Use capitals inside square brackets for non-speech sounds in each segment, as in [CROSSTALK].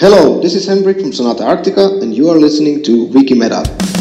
Hello, this is Henrik from Sonata Arctica and you are listening to WikiMeta.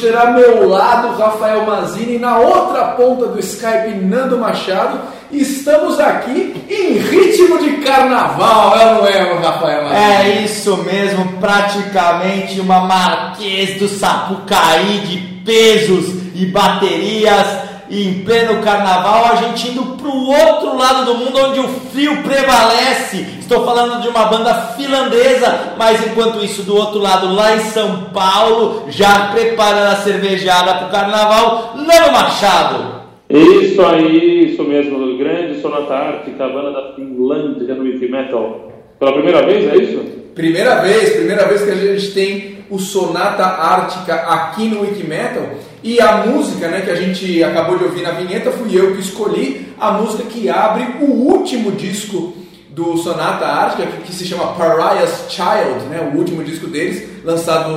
terá meu lado Rafael Mazini, na outra ponta do Skype Nando Machado. Estamos aqui em ritmo de carnaval, é não é, Rafael Mazini? É isso mesmo, praticamente uma Marquês do Sapucaí de pesos e baterias. E em pleno carnaval a gente indo pro outro lado do mundo onde o frio prevalece. Estou falando de uma banda finlandesa, mas enquanto isso do outro lado lá em São Paulo, já preparando a cervejada pro carnaval, Nano Machado. Isso aí, isso mesmo, grande Sonata Ártica, a banda da Finlândia no Wiki Metal. Pela primeira vez, é isso? Primeira vez, primeira vez que a gente tem o Sonata Ártica aqui no Wikimetal. E a música né, que a gente acabou de ouvir na vinheta fui eu que escolhi, a música que abre o último disco do Sonata Ártica, que, que se chama Pariah's Child, né, o último disco deles, lançado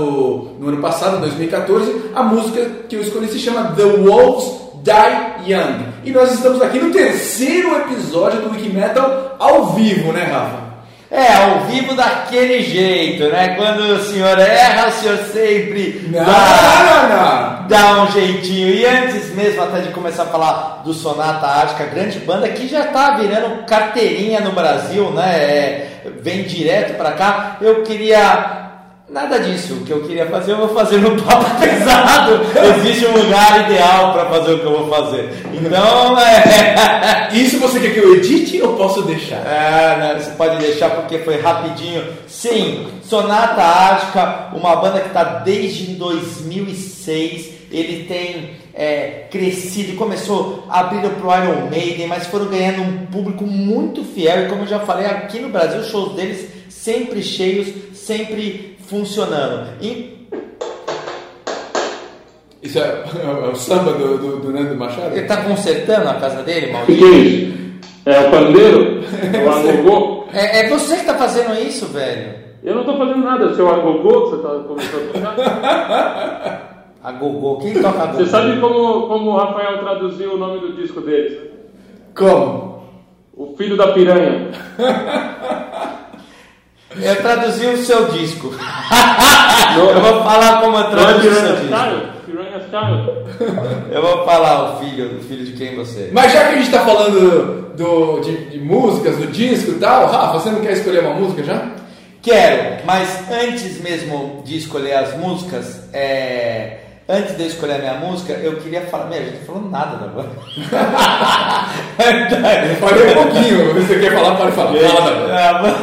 no ano passado, 2014. A música que eu escolhi se chama The Wolves Die Young. E nós estamos aqui no terceiro episódio do Wikimetal ao vivo, né, Rafa? É, ao vivo daquele jeito, né? Quando o senhor erra, o senhor sempre Não, dá, não, não. dá um jeitinho. E antes mesmo até de começar a falar do Sonata Ártica, grande banda que já tá virando carteirinha no Brasil, né? É, vem direto pra cá. Eu queria Nada disso. O que eu queria fazer, eu vou fazer no papo [LAUGHS] pesado. Existe um lugar ideal para fazer o que eu vou fazer. Então, é. Isso você quer que eu edite ou posso deixar? É, né, você pode deixar porque foi rapidinho. Sim, Sonata Ártica, uma banda que está desde 2006. Ele tem é, crescido, começou abrindo para o Iron Maiden, mas foram ganhando um público muito fiel. E como eu já falei, aqui no Brasil, os shows deles sempre cheios, sempre funcionando. E Isso é, é o samba do, do, do Nando Machado? ele está consertando a casa dele, O que, maldito? que é? É o pandeiro? É [LAUGHS] o agogô? É, é você que está fazendo isso, velho. Eu não tô fazendo nada, é o seu agogô que você tá começando a tocar. [LAUGHS] A Gogô, quem toca a Gogô? Você sabe como, como o Rafael traduziu o nome do disco deles? Como? O Filho da Piranha. [LAUGHS] Eu traduzi o seu disco. Não- [LAUGHS] eu vou falar como eu traduzi o seu disco. Eu vou falar o filho, o filho de quem você é. Mas já que a gente tá falando do, de, de músicas, do disco e tal, Rafa, você não quer escolher uma música já? Quero, mas antes mesmo de escolher as músicas, é, antes de eu escolher a minha música, eu queria falar. Meu, a gente não falou nada da banda. [LAUGHS] Eu falei um pouquinho, você quer falar, pode falar. Fala da banda.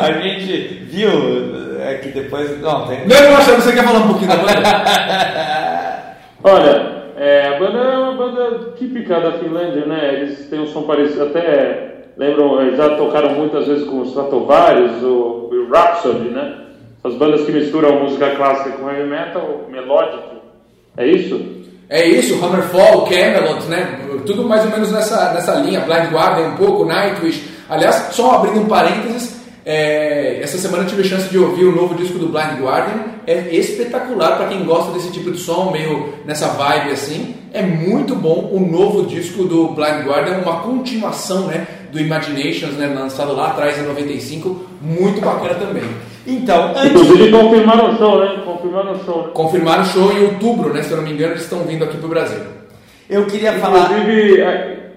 a, gente viu é, que depois. Não, tem. Nando Machado, você quer falar um pouquinho da banda? [LAUGHS] Olha, é, a banda é uma banda típica da Finlândia, né? Eles têm um som parecido, até lembram, eh, já tocaram muitas vezes com os Stratovarius, o, o Rhapsody, né? As bandas que misturam música clássica com heavy metal, melódico. É isso? É isso, Hammerfall, Camelot, né? Tudo mais ou menos nessa, nessa linha, Blind Guardian um pouco, Nightwish. Aliás, só abrindo um parênteses, é, essa semana eu tive a chance de ouvir o novo disco do Blind Guardian. É espetacular para quem gosta desse tipo de som, meio nessa vibe assim. É muito bom o novo disco do Blind Guardian, uma continuação né, do Imaginations, né, lançado lá atrás em 95. Muito bacana também. Então, antes. Inclusive confirmaram o show, né? Confirmaram o show. Né? Confirmaram o show em outubro, né? Se eu não me engano, eles estão vindo aqui pro Brasil. Eu queria falar. Inclusive, é,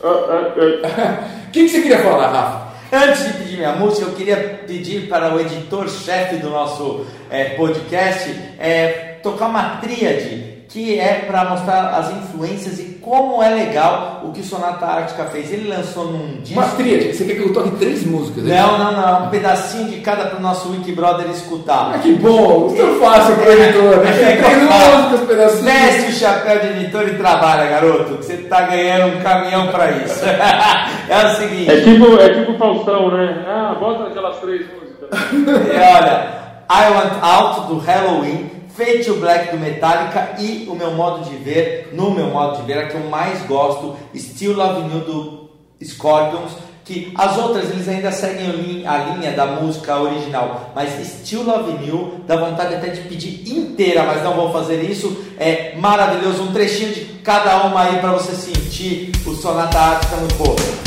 [LAUGHS] ah, ah, O que, que você queria falar, Rafa? Antes de pedir minha música, eu queria pedir para o editor-chefe do nosso é, podcast é, tocar uma tríade que é para mostrar as influências e como é legal o que o Sonata Ártica fez. Ele lançou num disco. Uma tríade, você quer que eu toque três músicas? é Não, não, não. Um pedacinho de cada para o nosso Wikibrother escutar. Ah, que bom, isso é fácil pro editor, né? É, Três músicas, pedacinhos. Veste o chapéu de editor e trabalha, garoto, que você tá ganhando um caminhão para isso. [LAUGHS] é o seguinte. é tipo, é tipo Faustão, né? Ah, bota aquelas três músicas. [LAUGHS] E olha, I Want Out do Halloween, Fade to Black do Metallica e o meu modo de ver, no meu modo de ver, a que eu mais gosto, Still Love You do Scorpions, que as outras eles ainda seguem a linha, da música original, mas Still Love You dá vontade até de pedir inteira, mas não vou fazer isso. É maravilhoso, um trechinho de cada uma aí para você sentir o Sonata Ártica no corpo. From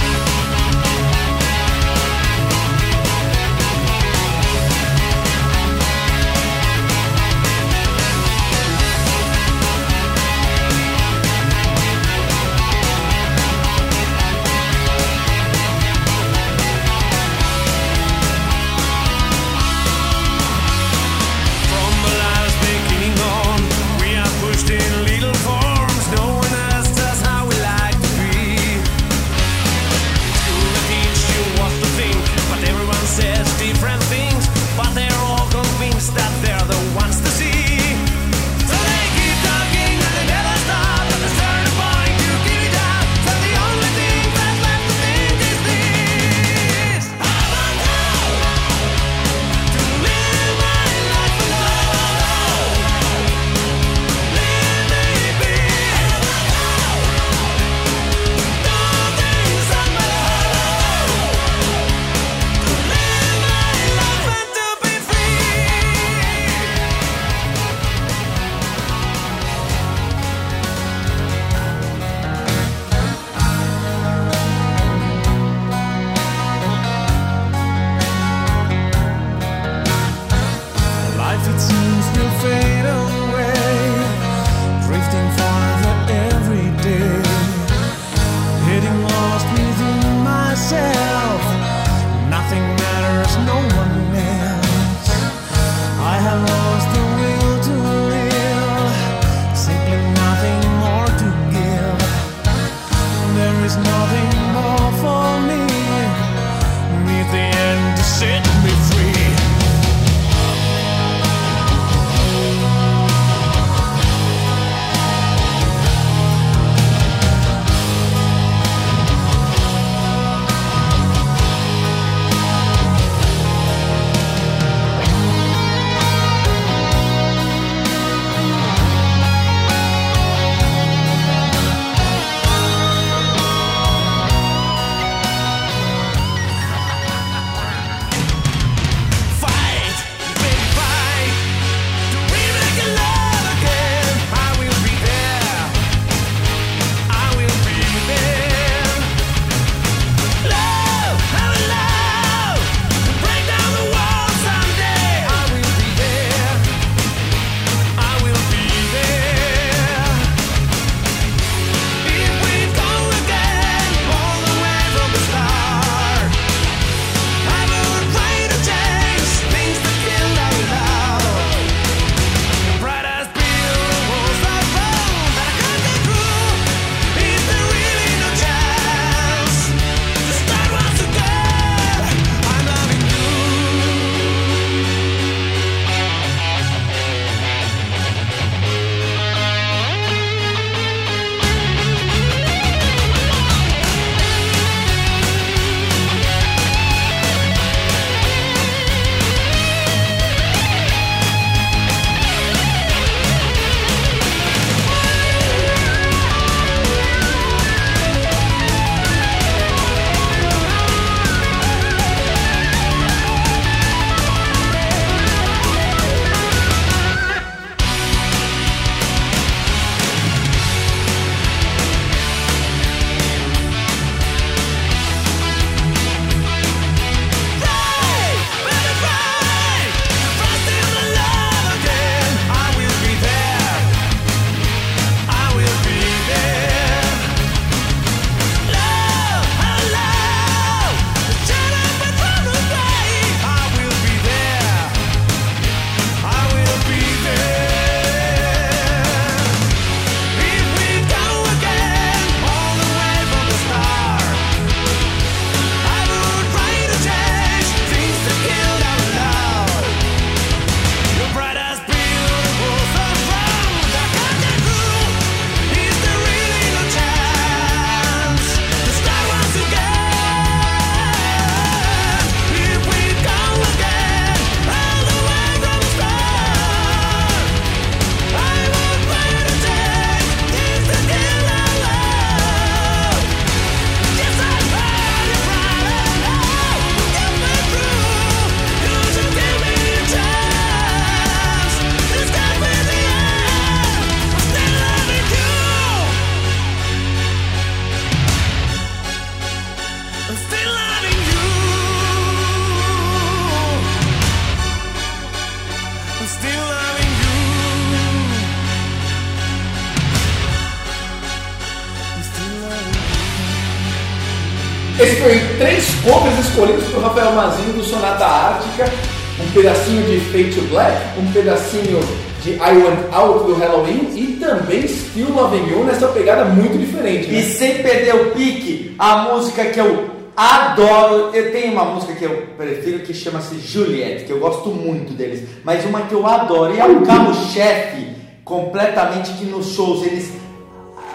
Fade to Black, um pedacinho de I Want Out do Halloween e também Still Loving You nessa pegada muito diferente. E Né? sem perder o pique, a música que eu adoro, eu tenho uma música que eu prefiro que chama-se Juliette, que eu gosto muito deles, mas uma que eu adoro e é um carro-chefe completamente que nos shows eles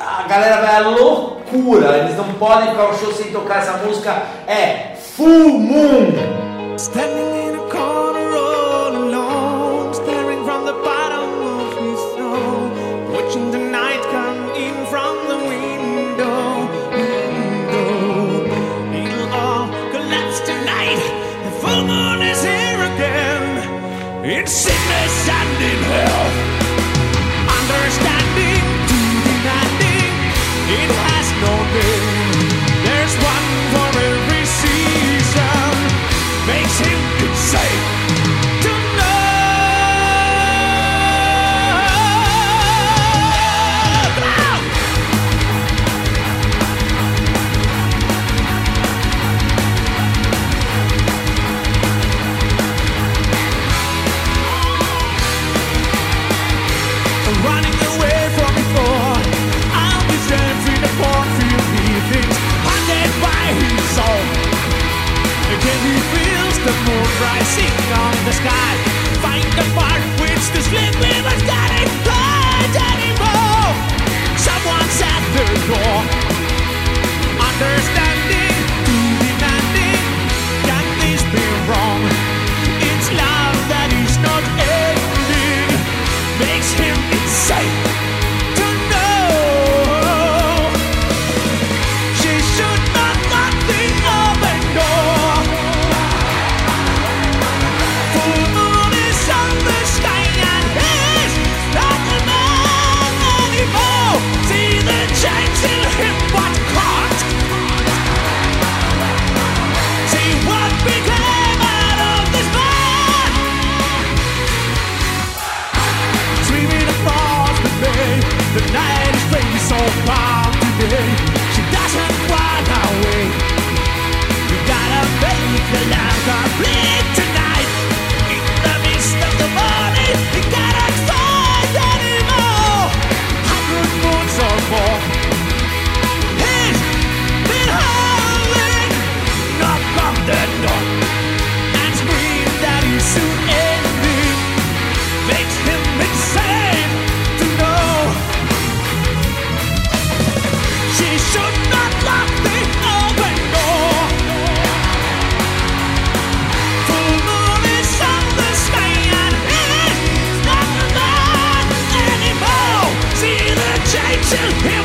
a galera vai à loucura, eles não podem ficar no show sem tocar essa música, é Full Moon. Standing in sickness and in health. Again he feels the moon rising on the sky. Find the part which the sleep weaver's got it right anymore. Someone's at the door. Understanding, she doesn't want away. You gotta make the love complete. Still here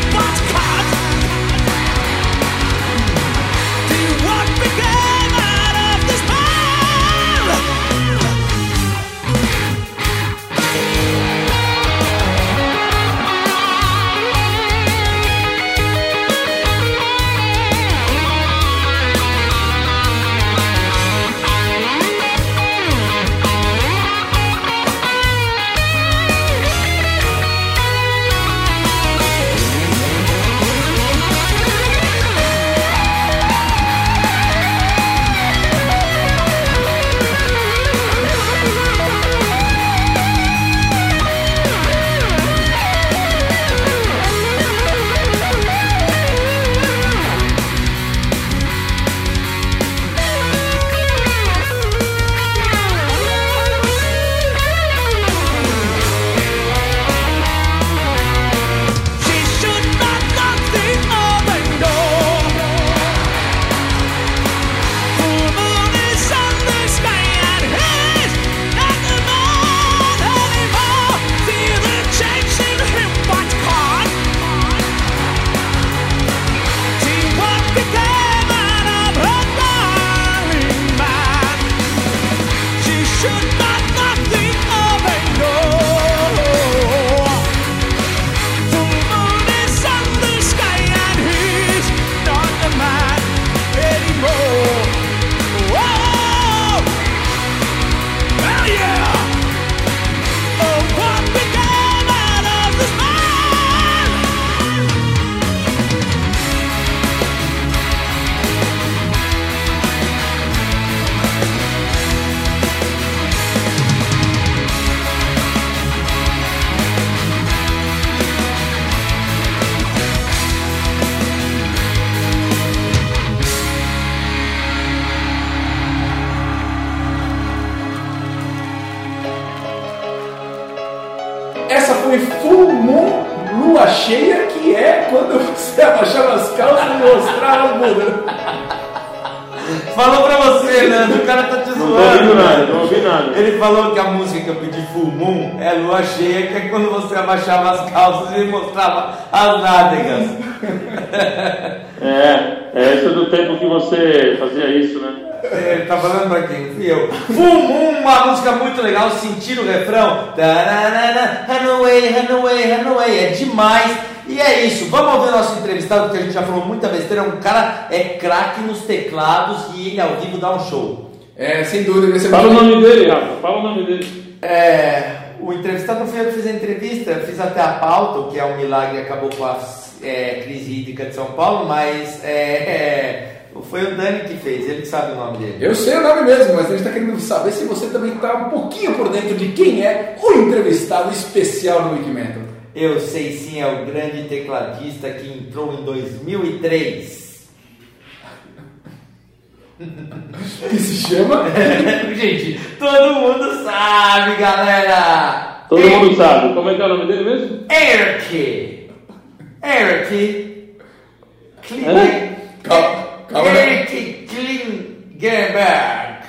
calças e mostrava as nádegas. [LAUGHS] É, é esse é do tempo que você fazia isso, né? Ele tá falando pra quem? Fui eu. Moon, uma música muito legal, sentir o refrão. Runaway, Runaway, Runaway. É demais. E é isso. Vamos ouvir o nosso entrevistado, porque a gente já falou muita besteira. Um cara é craque nos teclados e ele ao vivo dá um show. É, sem dúvida, esse é Fala o nome dele, Rafa, fala o nome dele. É, o entrevistado não foi eu que fiz a entrevista, eu fiz até a pauta, o que é um milagre acabou com a é, crise hídrica de São Paulo, mas é, é, foi o Dani que fez, ele que sabe o nome dele. Eu sei o nome mesmo, mas a gente está querendo saber se você também está um pouquinho por dentro de quem é o entrevistado especial no Wikimetal. Eu sei sim, é o grande tecladista que entrou em 2003. [LAUGHS] Que se chama Gente, todo mundo sabe, galera! Todo Ei, mundo sabe. Como é que é o nome dele mesmo? Eric! Eric! Kling... Calma, calma, né? Eric Klingenberg!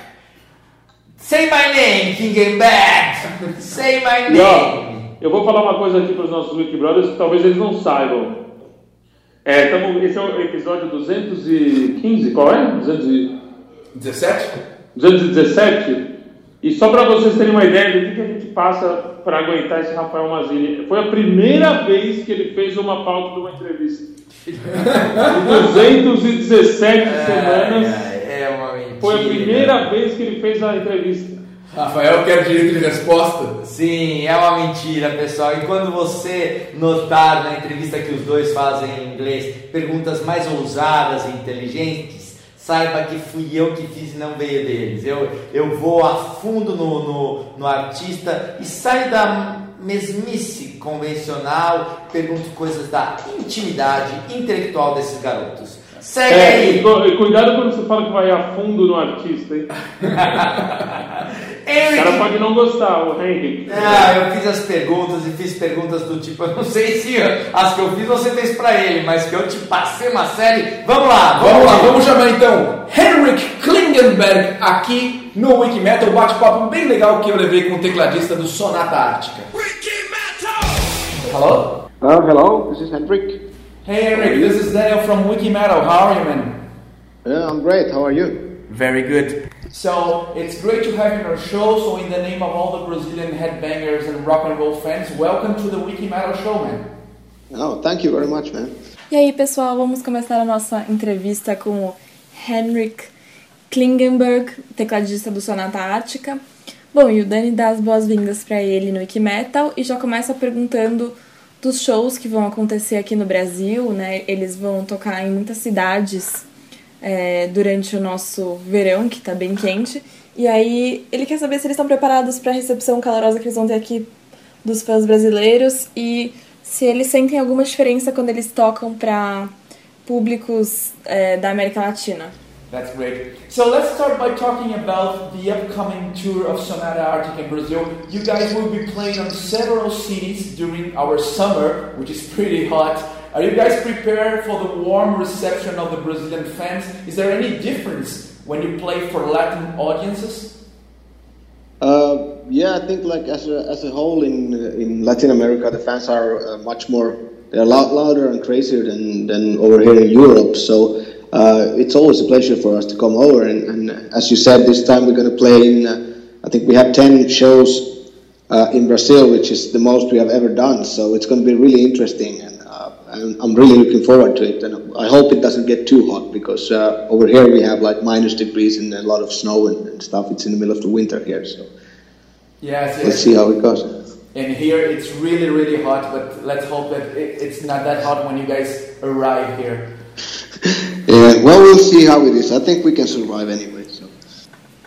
Say my name, Klingenberg! Say my name! eu vou falar uma coisa aqui para os nossos Wiki Brothers que talvez eles não saibam. É, tamo, esse é o episódio 215, qual é? 200 e- 17? 217. E só para vocês terem uma ideia do que, que a gente passa para aguentar esse Rafael Mazini. Foi a primeira vez que ele fez uma pauta de uma entrevista. Em 217 semanas, É, é uma mentira. foi a primeira vez que ele fez a entrevista. Rafael quer direito de resposta. Sim, é uma mentira, pessoal. E quando você notar na entrevista que os dois fazem em inglês perguntas mais ousadas e inteligentes, saiba que fui eu que fiz e não veio deles. Eu, eu vou a fundo no, no, no artista e saio da mesmice convencional, pergunto coisas da intimidade intelectual desses garotos. Segue É, aí! cu- cuidado quando você fala que vai a fundo no artista, hein? [LAUGHS] O Eric cara pode não gostar, o Henry. Ah, eu fiz as perguntas e fiz perguntas do tipo, [LAUGHS] eu não sei se as que eu fiz você fez pra ele, mas que eu te passei uma série. Vamos lá, Vamos lá, vamos chamar então Henrik Klingenberg aqui no Wikimetal, um bate-papo bem legal que eu levei com o tecladista do Sonata Ártica. Hello? Uh, hello, this is Hendrik. Hey Henrik, this is Daniel from Wikimetal. How are you, man? Yeah, I'm great. How are you? Very good. So it's great to have you on our show. So in the name of all the Brazilian headbangers and rock and roll fans, welcome to the Wikimetal show, man. Oh, thank you very much, man. E aí, pessoal, vamos começar a nossa entrevista com o Henrik Klingenberg, tecladista do Sonata Ártica. Bom, e o Dani dá as boas-vindas para ele no Wikimetal e já começa perguntando dos shows que vão acontecer aqui no Brasil, né? Eles vão tocar em muitas cidades é, durante o nosso verão, que tá bem quente. E aí, ele quer saber se eles estão preparados para a recepção calorosa que eles vão ter aqui dos fãs brasileiros e se eles sentem alguma diferença quando eles tocam para públicos é, da América Latina. That's great. So let's start by talking about the upcoming tour of Sonata Arctic in Brazil. You guys will be playing on several cities during our summer, which is pretty hot. Are you guys prepared for the warm reception of the Brazilian fans? Is there any difference when you play for Latin audiences? Uh, yeah, I think like as a, as a whole in in Latin America, the fans are uh, much more they're lou- louder and crazier than, than over here in Europe. So uh, it's always a pleasure for us to come over. And, and as you said, this time we're going to play in. Uh, I think we have ten shows uh, in Brazil, which is the most we have ever done. So it's going to be really interesting, and I'm, I'm really looking forward to it. And I hope it doesn't get too hot because uh, over here we have like minus degrees and a lot of snow and, and stuff. It's in the middle of the winter here, so Yes, let's see how it goes. And here it's really, really hot, but let's hope that it, it's not that hot when you guys arrive here. [LAUGHS] Yeah, well, we'll see how it is. I think we can survive anyway. So.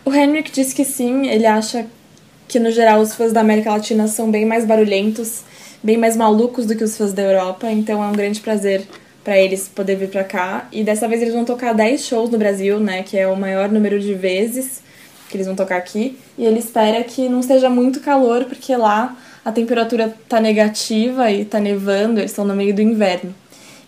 O Henrik diz que sim, ele acha que no geral os fãs da América Latina são bem mais barulhentos, bem mais malucos do que os fãs da Europa, então é um grande prazer para eles poder vir para cá. E dessa vez eles vão tocar 10 shows no Brasil, né, que é o maior número de vezes que eles vão tocar aqui, e ele espera que não seja muito calor, porque lá a temperatura tá negativa e tá nevando, eles estão no meio do inverno.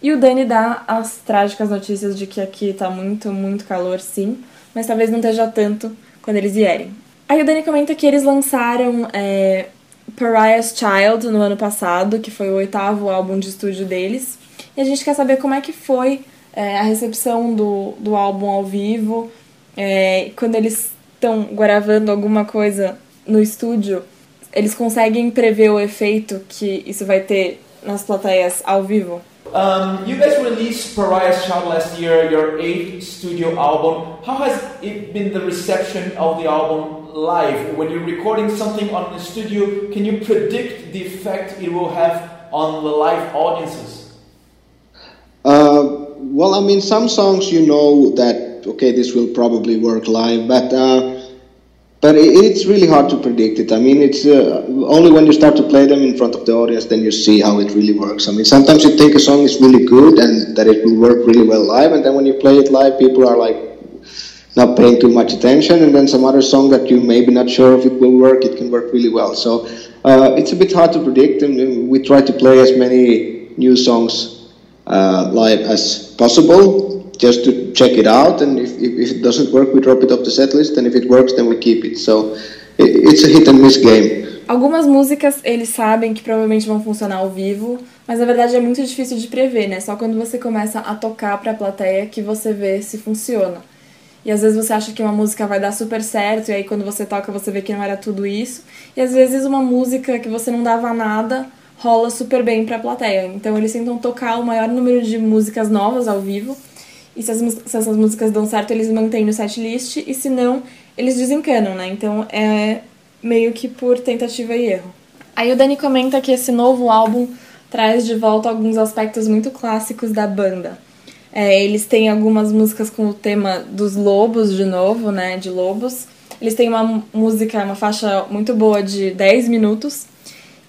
E o Dani dá as trágicas notícias de que aqui tá muito, muito calor, sim, mas talvez não esteja tanto quando eles vierem. Aí o Dani comenta que eles lançaram é, Pariah's Child no ano passado, que foi o oitavo álbum de estúdio deles. E a gente quer saber como é que foi é, a recepção do, do álbum ao vivo, é, quando eles estão gravando alguma coisa no estúdio, eles conseguem prever o efeito que isso vai ter nas plateias ao vivo? Um, you guys released Pariah's Child last year, your eighth studio album. How has it been the reception of the album live? When you're recording something on the studio, can you predict the effect it will have on the live audiences? Uh, well, I mean, some songs you know that okay, this will probably work live, but uh, but it's really hard to predict it. I mean, it's uh, only when you start to play them in front of the audience then you see how it really works. I mean, sometimes you think a song is really good and that it will work really well live, and then when you play it live, people are like not paying too much attention, and then some other song that you maybe not sure if it will work, it can work really well. So uh, it's a bit hard to predict, and we try to play as many new songs uh, live as possible just to check it out. And if, if, if it doesn't work, we drop it off the set list, and if it works, then we keep it. So it, it's a hit and miss game. Algumas músicas eles sabem que provavelmente vão funcionar ao vivo, mas na verdade é muito difícil de prever, né? Só quando você começa a tocar pra plateia que você vê se funciona. E às vezes você acha que uma música vai dar super certo, e aí quando você toca você vê que não era tudo isso. E às vezes uma música que você não dava nada rola super bem pra plateia. Então eles tentam tocar o maior número de músicas novas ao vivo. E se, as, se essas músicas dão certo, eles mantêm no setlist, e se não, eles desencanam, né? Então é meio que por tentativa e erro. Aí o Dani comenta que esse novo álbum traz de volta alguns aspectos muito clássicos da banda. É, eles têm algumas músicas com o tema dos lobos de novo, né? De lobos. Eles têm uma música, uma faixa muito boa de 10 minutos.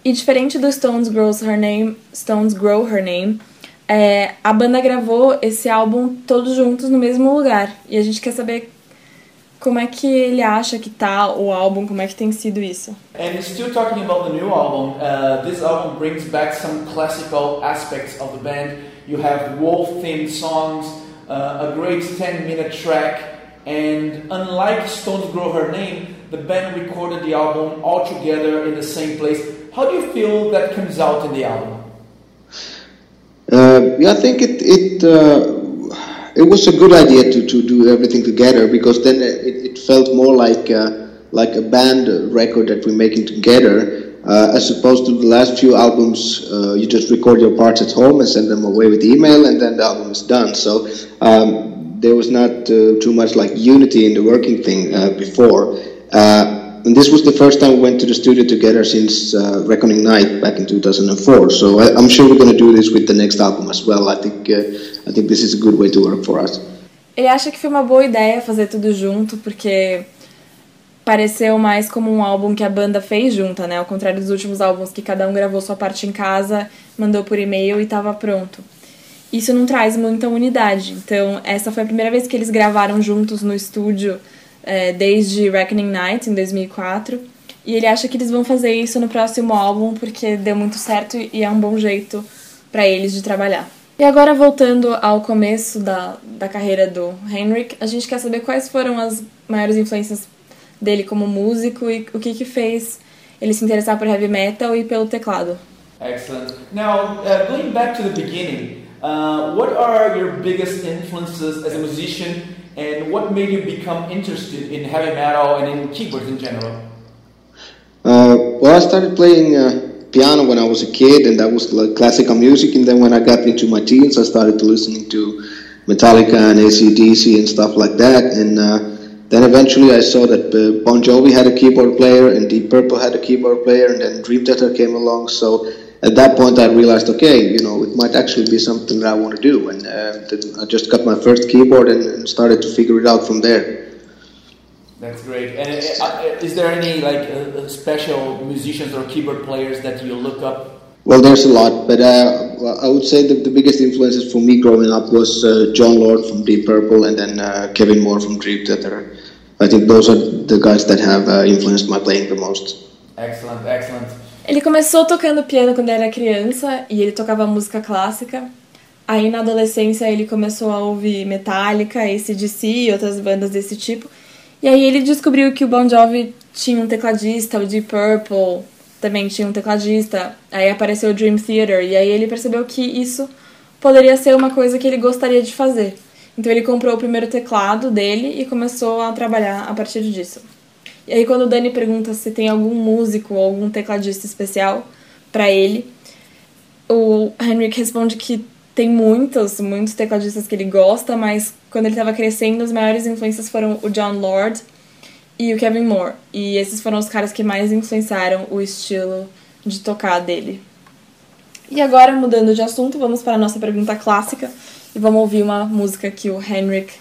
E diferente do Stones Grows Her Name, Stones Grow Her Name, é, a banda gravou esse álbum todos juntos no mesmo lugar. E a gente quer saber como é que ele acha que tá o álbum, como é que tem sido isso. And still talking about the new album, uh, this album brings back some classical aspects of the band. You have wolf-themed songs, uh, a great 10-minute track, and unlike Stones Grow Her Name, the band recorded the album all together in the same place. How do you feel that comes out in the album? Uh, yeah, I think it it uh, it was a good idea to, to do everything together because then it, it felt more like uh, like a band record that we're making together, uh, as opposed to the last few albums. Uh, you just record your parts at home and send them away with email, and then the album is done. So um, there was not uh, too much like unity in the working thing uh, before. Uh, and this was the first time we went to the studio together since uh, Reckoning Night back in 2004. So I, I'm sure we're going to do this with the next album as well. I think I think this is a good way to work for us. Ele acha que foi uma boa ideia fazer tudo junto, porque pareceu mais como um álbum que a banda fez junta, né? Ao contrário dos últimos álbuns que cada um gravou sua parte em casa, mandou por e-mail e tava pronto. Isso não traz muita unidade. Então, essa foi a primeira vez que eles gravaram juntos no estúdio é, desde Reckoning Night, em 2004. E ele acha que eles vão fazer isso no próximo álbum porque deu muito certo e é um bom jeito para eles de trabalhar. E agora, voltando ao começo da, da carreira do Henrik, a gente quer saber quais foram as maiores influências dele como músico e o que, que fez ele se interessar por heavy metal e pelo teclado. Excellent. Now, uh, going back to the beginning, uh, what are your biggest influences as a musician, and what made you become interested in heavy metal and in keyboards in general? Uh, well, I started playing uh, piano when I was a kid, and that was like classical music. And then when I got into my teens, I started listening to Metallica and ACDC and stuff like that. And uh, then eventually I saw that uh, Bon Jovi had a keyboard player, and Deep Purple had a keyboard player, and then Dream Theater came along. So at that point, I realized, okay, you know, it might actually be something that I want to do. And uh, then I just got my first keyboard and, and started to figure it out from there. That's great. And uh, uh, is there any like uh, uh, special musicians or keyboard players that you look up? Well, there's a lot, but uh, I would say that the biggest influences for me growing up was uh, John Lord from Deep Purple and then uh, Kevin Moore from Dream Theater. I think those are the guys that have uh, influenced my playing the most. Excellent, excellent. Ele começou tocando piano quando era criança e ele tocava música clássica. Aí na adolescência ele começou a ouvir Metallica, AC/DC e outras bandas desse tipo. E aí ele descobriu que o Bon Jovi tinha um tecladista, o Deep Purple também tinha um tecladista. Aí apareceu o Dream Theater e aí ele percebeu que isso poderia ser uma coisa que ele gostaria de fazer. Então ele comprou o primeiro teclado dele e começou a trabalhar a partir disso. E aí quando o Dani pergunta se tem algum músico ou algum tecladista especial pra ele, o Henrik responde que tem muitos, muitos tecladistas que ele gosta, mas quando ele estava crescendo, as maiores influências foram o John Lord e o Kevin Moore. E esses foram os caras que mais influenciaram o estilo de tocar dele. E agora, mudando de assunto, vamos para a nossa pergunta clássica e vamos ouvir uma música que o Henrik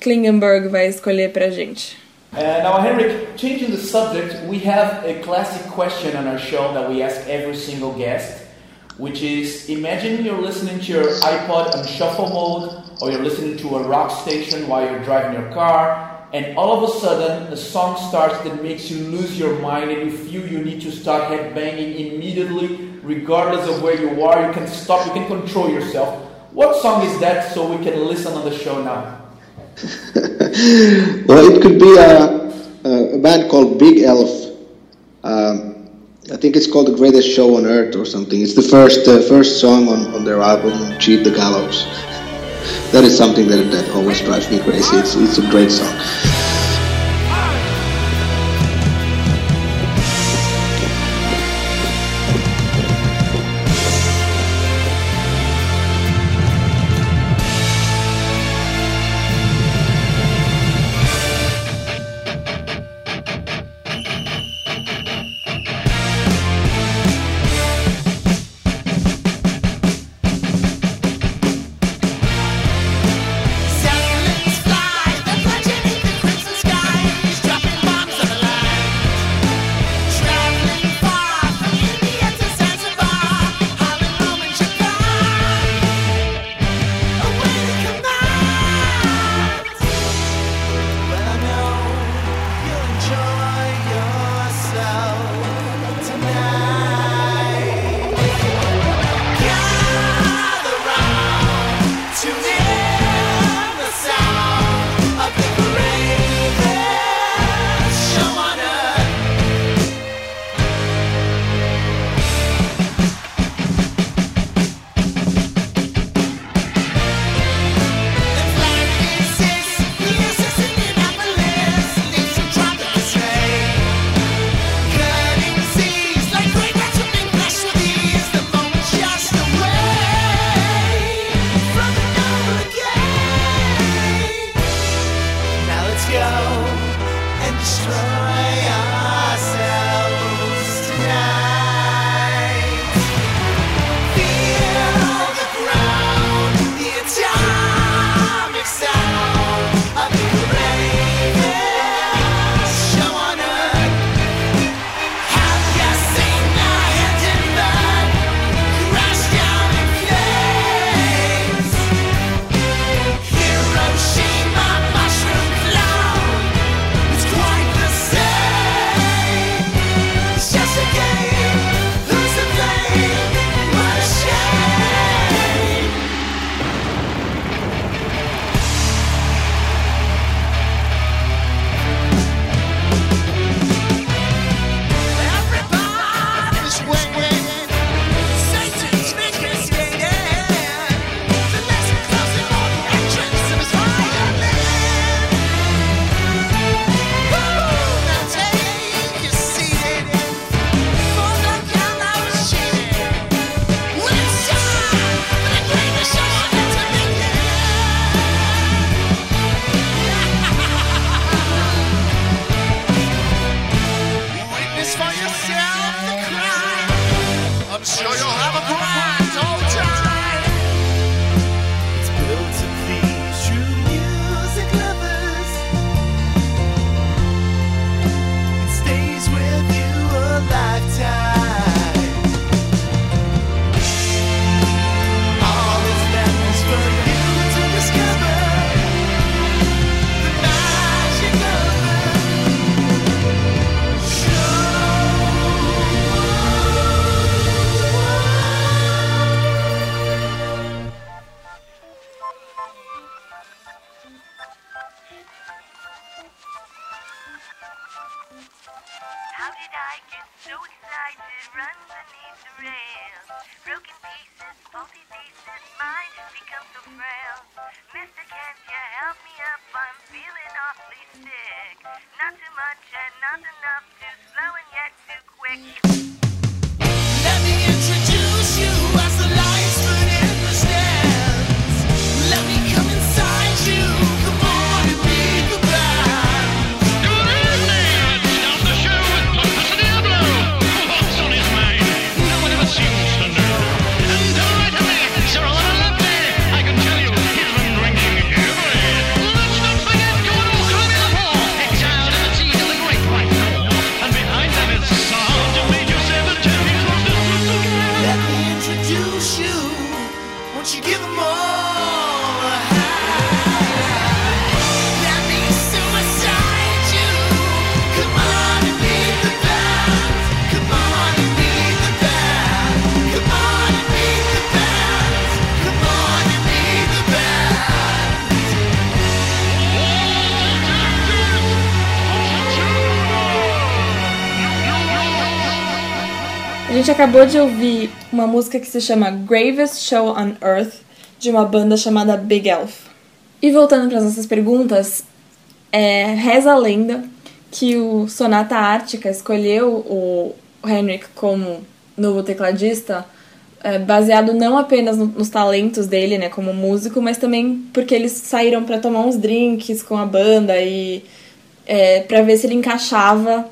Klingenberg vai escolher gente. Uh, now, Henrik, changing the subject, we have a classic question on our show that we ask every single guest, which is Imagine you're listening to your iPod on shuffle mode, or you're listening to a rock station while you're driving your car, and all of a sudden a song starts that makes you lose your mind and you feel you need to start headbanging immediately, regardless of where you are. You can stop, you can control yourself. What song is that so we can listen on the show now? [LAUGHS] well, it could be a, a, band called Big Elf. Um, I think it's called The Greatest Show on Earth or something. It's the first uh, first song on, on their album, Cheat the Gallows. [LAUGHS] That is something that, that always drives me crazy. It's, it's a great song. Gente acabou de ouvir uma música que se chama Gravest Show on Earth, de uma banda chamada Big Elf. E voltando para as nossas perguntas, é, reza a lenda que o Sonata Ártica escolheu o Henrik como novo tecladista é, baseado não apenas no- nos talentos dele, né, como músico, mas também porque eles saíram para tomar uns drinks com a banda e é, para ver se ele encaixava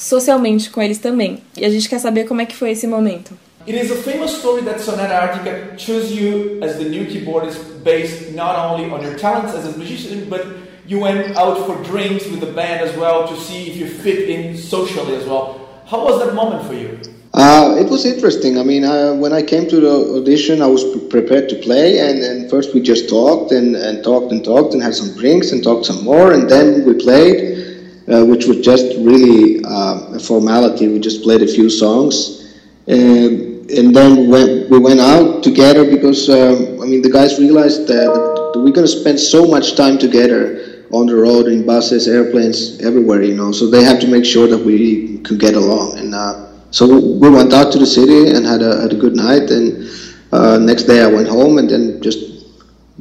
socialmente com eles também. E a gente quer saber como é que foi esse momento. It is a famous story that Sonata Arctica chose you as the new keyboardist based not only on your talents as a musician, but you went out for drinks with the band as well to see if you fit in socially as well. How was that moment for you? Uh, it was interesting. I mean, uh, when I came to the audition, I was pre- prepared to play, and, and first we just talked and, and talked and talked and had some drinks and talked some more, and then we played, uh, which was just really uh, a formality. We just played a few songs, um, and then we went, we went out together because um, I mean the guys realized that, we're going to spend so much time together on the road in buses, airplanes, everywhere, you know. So they have to make sure that we could get along. And uh, so we went out to the city and had a, had a good night. And uh, next day I went home and then just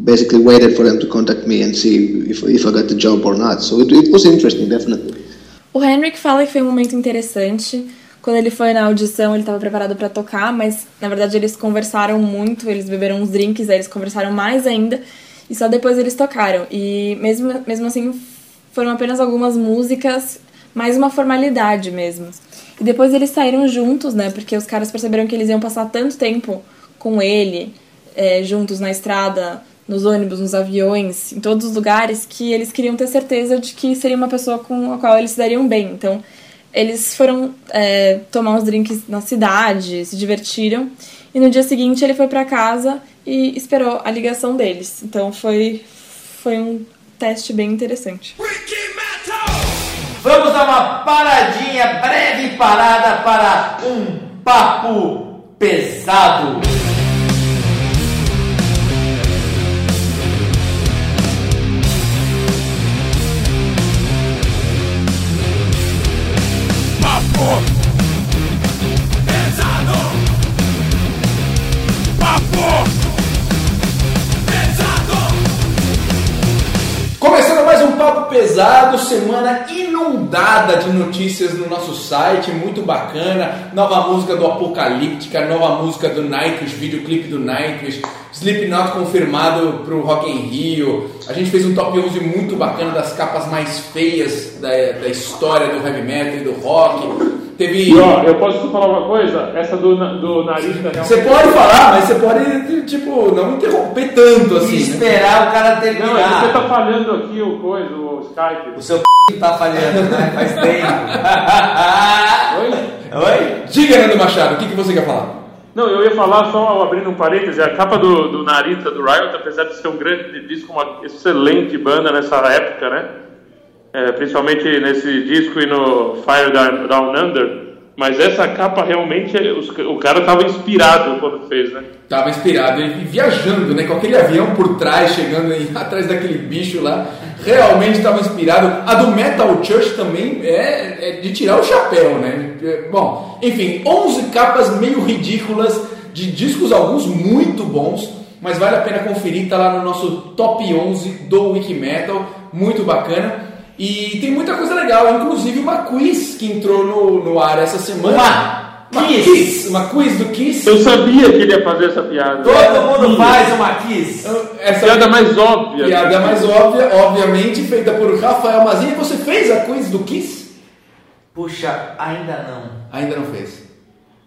basically waited for them to contact me and see if, if I got the job or not. So it, it was interesting, definitely. O Henrik fala que foi um momento interessante. Quando ele foi na audição, ele estava preparado para tocar, mas na verdade eles conversaram muito, eles beberam uns drinks, aí eles conversaram mais ainda, e só depois eles tocaram. E mesmo, mesmo assim, foram apenas algumas músicas, mais uma formalidade mesmo. E depois eles saíram juntos, né? Porque os caras perceberam que eles iam passar tanto tempo com ele, é, juntos na estrada, nos ônibus, nos aviões, em todos os lugares, que eles queriam ter certeza de que seria uma pessoa com a qual eles se dariam bem. Então, eles foram é, tomar uns drinks na cidade, se divertiram. E no dia seguinte ele foi pra casa e esperou a ligação deles. Então foi, foi um teste bem interessante. Vamos dar uma paradinha, breve parada para um papo pesado. Pesado, semana inundada de notícias no nosso site, muito bacana. Nova música do Apocalíptica, nova música do Nightwish, videoclipe do Nightwish, Slipknot confirmado pro Rock in Rio. A gente fez um top 11 muito bacana das capas mais feias da, da história do heavy metal e do rock. Teve E ó, eu posso te falar uma coisa? Essa do, do nariz da Você pode falar, mas você pode tipo não interromper tanto E assim. né? esperar o cara Não, é porque terminar. tá falhando aqui o coisa, o Skype. O seu tá falhando, né? Faz tempo. [LAUGHS] Oi? Oi? Diga, Nando Machado, o que, que você quer falar? Não, eu ia falar só abrindo um parêntese, a capa do, do Narita do Riot, apesar de ser um grande disco, uma excelente banda nessa época, né? É, principalmente nesse disco e no Fire Down, Under. Mas essa capa realmente, os- o cara tava inspirado quando fez, né? Tava inspirado e viajando, né? Com aquele avião por trás, chegando aí, [LAUGHS] atrás daquele bicho lá. Realmente estava inspirado. A do Metal Church também é, é de tirar o chapéu, né? é, Bom, enfim, 11 capas meio ridículas de discos, alguns muito bons, mas vale a pena conferir, tá lá no nosso top 11 do Wikimetal, muito bacana. E tem muita coisa legal, inclusive uma quiz que entrou no, no ar essa semana. Uma quiz. quiz. Uma quiz do Kiss. Eu sabia que ele ia fazer essa piada. Todo mundo faz uma kiss. Essa Piada mais óbvia. piada mais óbvia, obviamente, feita por Rafael Mazini. Você fez a quiz do Kiss? Puxa, ainda não. Ainda não fez.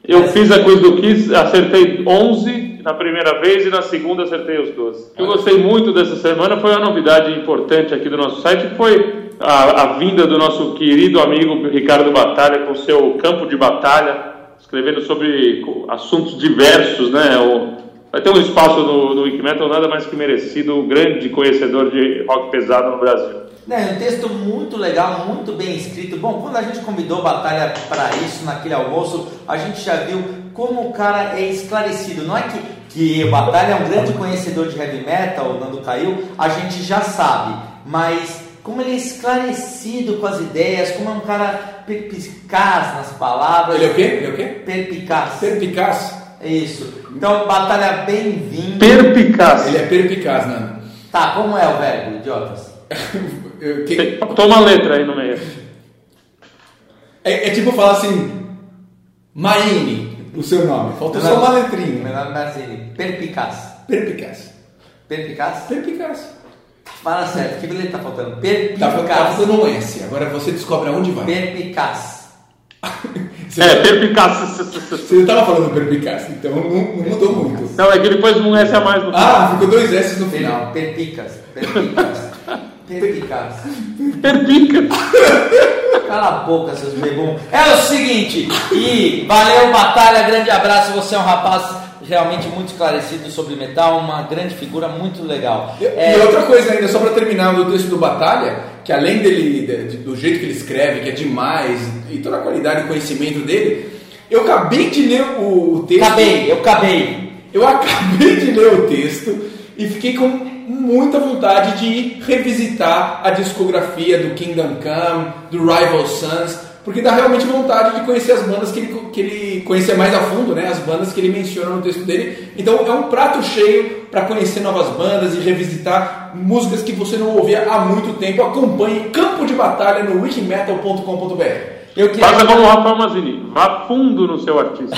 Eu fiz a coisa do Kiss, acertei 11 na primeira vez e na segunda acertei os 12. O que eu gostei muito dessa semana foi uma novidade importante aqui do nosso site, que foi a, a vinda do nosso querido amigo Ricardo Batalha com seu campo de batalha, escrevendo sobre assuntos diversos, né? O- vai ter um espaço no, no Wikimetal nada mais que merecido, grande conhecedor de rock pesado no Brasil. Né, um texto muito legal, muito bem escrito. Bom, quando a gente convidou Batalha para isso naquele almoço, a gente já viu como o cara é esclarecido. Não é que, que Batalha é um grande conhecedor de heavy metal, o Nando caiu, a gente já sabe. Mas como ele é esclarecido com as ideias, como é um cara perspicaz nas palavras. Ele é o quê? Ele é o quê? Perpicaz. Perpicaz? É isso. Então, Batalha, bem-vindo. Perpicaz. Ele é perpicaz, Nando. Tá, como é o verbo, idiotas? [LAUGHS] Eu- que- Toma a letra aí no meio. É, é tipo falar assim, Maine, o seu nome. Faltou só uma letrinha. Meu nome é Marzini. Perpicaz. Perpicaz. Perpicaz? Perpicaz. Fala certo, que letra tá faltando? Tá, Perpicaz. tá faltando um S. Agora você descobre aonde vai. Perpicaz. Você, [LAUGHS] É, perpicaz. você não tava falando perpicaz, então não, não mudou muito. Não, é que depois um S a mais no final. Ah, ficou dois S no final. perpicaz. Perpicaz. [LAUGHS] Perpicaz. Perpica. [LAUGHS] Cala a boca, seus bebum. É o seguinte, e valeu, Batalha, grande abraço. Você é um rapaz realmente muito esclarecido sobre metal, uma grande figura, muito legal. E, É, e outra coisa ainda, só para terminar do texto do Batalha, que além dele, de- de- do jeito que ele escreve, que é demais, e toda a qualidade e conhecimento dele, eu acabei de ler o, o texto. Acabei, eu acabei. Eu [LAUGHS] acabei de ler o texto e fiquei com muita vontade de revisitar a discografia do Kingdom Come, do Rival Sons, porque dá realmente vontade de conhecer as bandas que ele, que ele conhecer mais a fundo, né? As bandas que ele menciona no texto dele. Então é um prato cheio para conhecer novas bandas e revisitar músicas que você não ouvia há muito tempo. Acompanhe Campo de Batalha no wikimetal.com.br. Eu queria... Faça como o Rafael Mazini. Vá fundo no seu artista.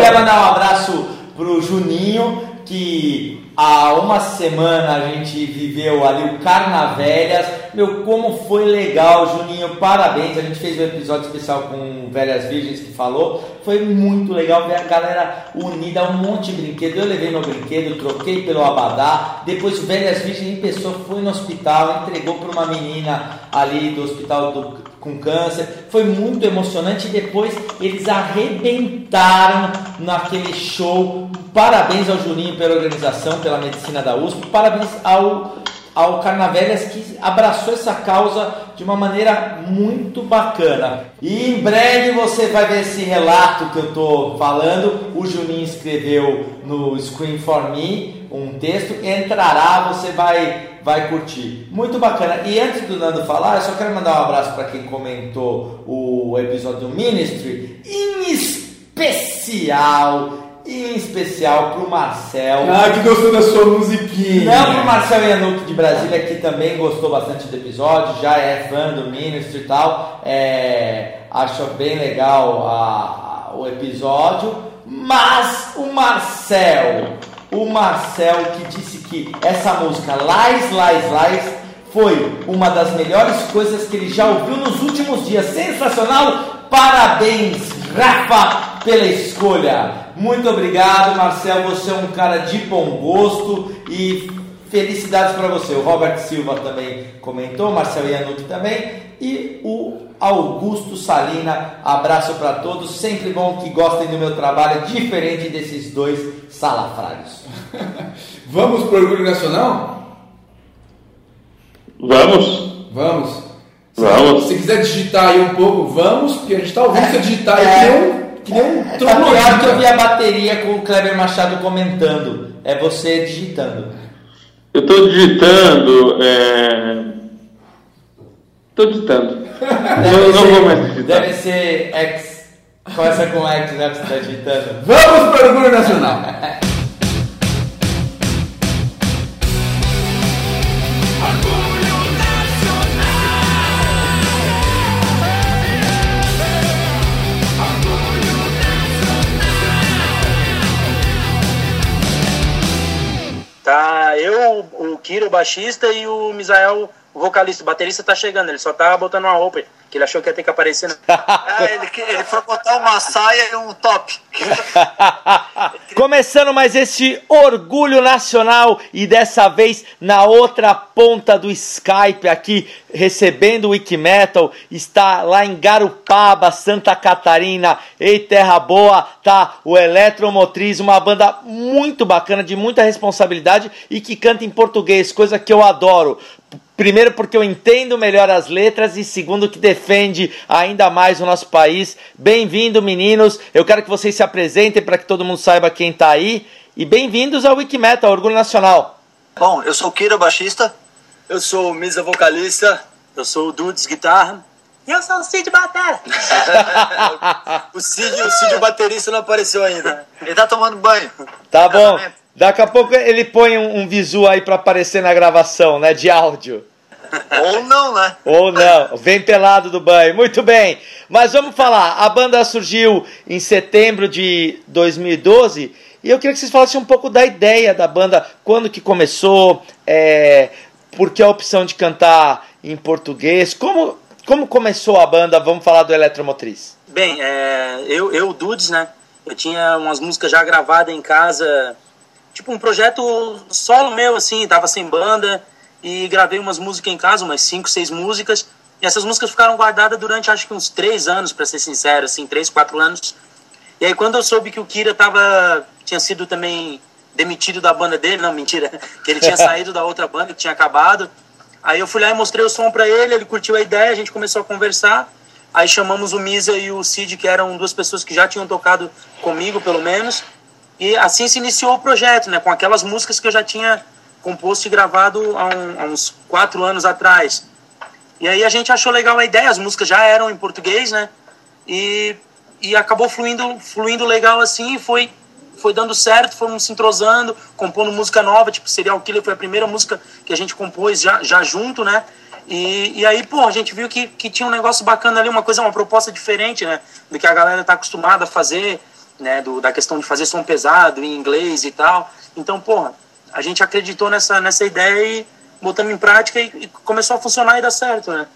Quero mandar um abraço pro Juninho, que há uma semana a gente viveu ali o Carnavelhas. Meu, como foi legal, Juninho, parabéns. A gente fez um episódio especial com Velhas Virgens que falou. Foi muito legal ver a galera unida, um monte de brinquedo. Eu levei meu brinquedo, troquei pelo Abadá. Depois o Velhas Virgens em pessoa foi no hospital, entregou para uma menina ali do hospital do com câncer. Foi muito emocionante e depois eles arrebentaram naquele show. Parabéns ao Juninho pela organização, pela medicina da USP. Parabéns ao, ao Carnavelhas que abraçou essa causa de uma maneira muito bacana. E em breve você vai ver esse relato que eu estou falando. O Juninho escreveu no Screen for Me um texto. Entrará, você vai vai curtir. Muito bacana. E antes do Nando falar, eu só quero mandar um abraço para quem comentou o episódio do Ministry, em especial, em especial pro Marcel. Ah, que gostou da sua musiquinha. Não, pro Marcel Yanuki de Brasília, que também gostou bastante do episódio, já é fã do Ministry e tal, é, achou bem legal a- a- o episódio, mas o Marcel, o Marcel que disse que essa música Lies, Lies, Lies foi uma das melhores coisas que ele já ouviu nos últimos dias. Sensacional! Parabéns, Rafa, pela escolha. Muito obrigado, Marcel. Você é um cara de bom gosto e felicidades para você. O Robert Silva também comentou, Marcel Yanuki também e o Augusto Salina. Abraço para todos. Sempre bom que gostem do meu trabalho, diferente desses dois salafrários. [LAUGHS] Vamos pro Orgulho Nacional? Vamos? Vamos. Se, Vamos. se quiser digitar aí um pouco, vamos, porque a gente tá ouvindo você digitar aí É. que nem um, que nem um Tá pior que eu vi a bateria com o Kleber Machado comentando. É você digitando. Eu estou digitando. é, Tô ditando. Deve não, não ser- vou mais digitar. Deve ser X. Começa com X, né? Você tá digitando. Vamos para o Orgulho Nacional. O Kiro, o baixista, e o Misael, o vocalista. O baterista tá chegando, ele só tá botando uma roupa, que ele achou que ia ter que aparecer. né? [LAUGHS] Ah, ele, ele foi botar uma saia e um top. [LAUGHS] Começando mais esse orgulho nacional e dessa vez na outra ponta do Skype aqui recebendo o Wikimetal está lá em Garupaba, Santa Catarina, ei terra boa, tá o Eletromotriz, uma banda muito bacana, de muita responsabilidade e que canta em português, coisa que eu adoro. Primeiro porque eu entendo melhor as letras e segundo que defende ainda mais o nosso país. Bem-vindo, meninos. Eu quero que vocês se apresentem para que todo mundo saiba quem tá aí e bem-vindos ao Wikimetal, Orgulho Nacional. Bom, eu sou o Kira, baixista. Eu sou o Misa, vocalista, eu sou o Dudes, guitarra. E eu sou o Cid Batera. [LAUGHS] o Cid, o Cid, o baterista, não apareceu ainda. Ele tá tomando banho. Tá bom. Daqui a pouco ele põe um, um visu aí para aparecer na gravação, né, de áudio. Ou não, né? Ou não, vem pelado do banho. Muito bem. Mas vamos falar. A banda surgiu em setembro de 2012 e eu queria que vocês falassem um pouco da ideia da banda, quando que começou, é, por que a opção de cantar em português, como, como começou a banda, vamos falar do Eletromotriz. Bem, é, eu, eu, Dudes, né? Eu tinha umas músicas já gravadas em casa, tipo um projeto solo meu, assim, tava sem banda e gravei umas músicas em casa, umas cinco, seis músicas. E essas músicas ficaram guardadas durante acho que uns três anos, para ser sincero, assim, três, quatro anos. E aí quando eu soube que o Kira tava, tinha sido também demitido da banda dele, não, mentira, [LAUGHS] que ele tinha [LAUGHS] saído da outra banda, que tinha acabado. Aí eu fui lá e mostrei o som pra ele, ele curtiu a ideia, a gente começou a conversar. Aí chamamos o Misa e o Cid, que eram duas pessoas que já tinham tocado comigo, pelo menos. E assim se iniciou o projeto, né? Com aquelas músicas que eu já tinha composto e gravado há, um- há uns quatro anos atrás. E aí a gente achou legal a ideia, as músicas já eram em português, né? E, e acabou fluindo, fluindo legal assim, foi, foi dando certo, fomos se entrosando, compondo música nova, tipo Serial Killer foi a primeira música que a gente compôs já, já junto, né? E, e aí, pô, a gente viu que, que tinha um negócio bacana ali, uma coisa, uma proposta diferente, né? Do que a galera tá acostumada a fazer, né? Do, da questão de fazer som pesado em inglês e tal. Então, porra, a gente acreditou nessa, nessa ideia e botamos em prática e, e começou a funcionar e dar certo, né?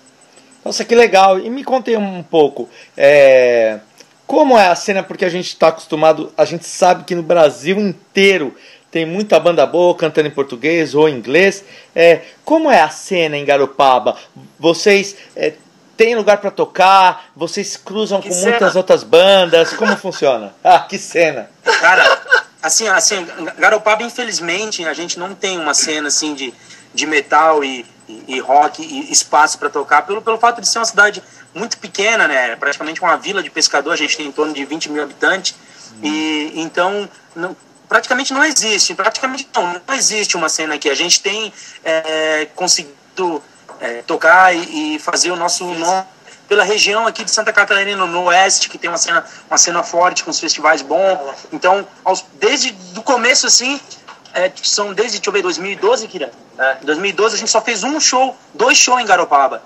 Nossa, que legal. E me contem um pouco. é, Como é a cena? Porque a gente está acostumado, a gente sabe que no Brasil inteiro tem muita banda boa cantando em português ou inglês. É, como é a cena em Garopaba? Vocês é, têm lugar para tocar? Vocês cruzam Que com cena? muitas outras bandas? Como [LAUGHS] funciona? Ah, que cena! Cara, assim, assim, Garopaba, infelizmente, a gente não tem uma cena assim de, de metal e, e, e rock e espaço para tocar, pelo, pelo fato de ser uma cidade muito pequena, né? Praticamente uma vila de pescador, a gente tem em torno de 20 mil habitantes. E então, não- praticamente não existe, praticamente não, não existe uma cena aqui. A gente tem é, conseguido é, tocar e, e fazer o nosso nome pela região aqui de Santa Catarina, no oeste, que tem uma cena, uma cena forte, com os festivais bons. Então, aos, desde o começo, assim, é, são desde, deixa eu ver, 2012, Kira? É, 2012 a gente só fez um show, dois shows em Garopaba,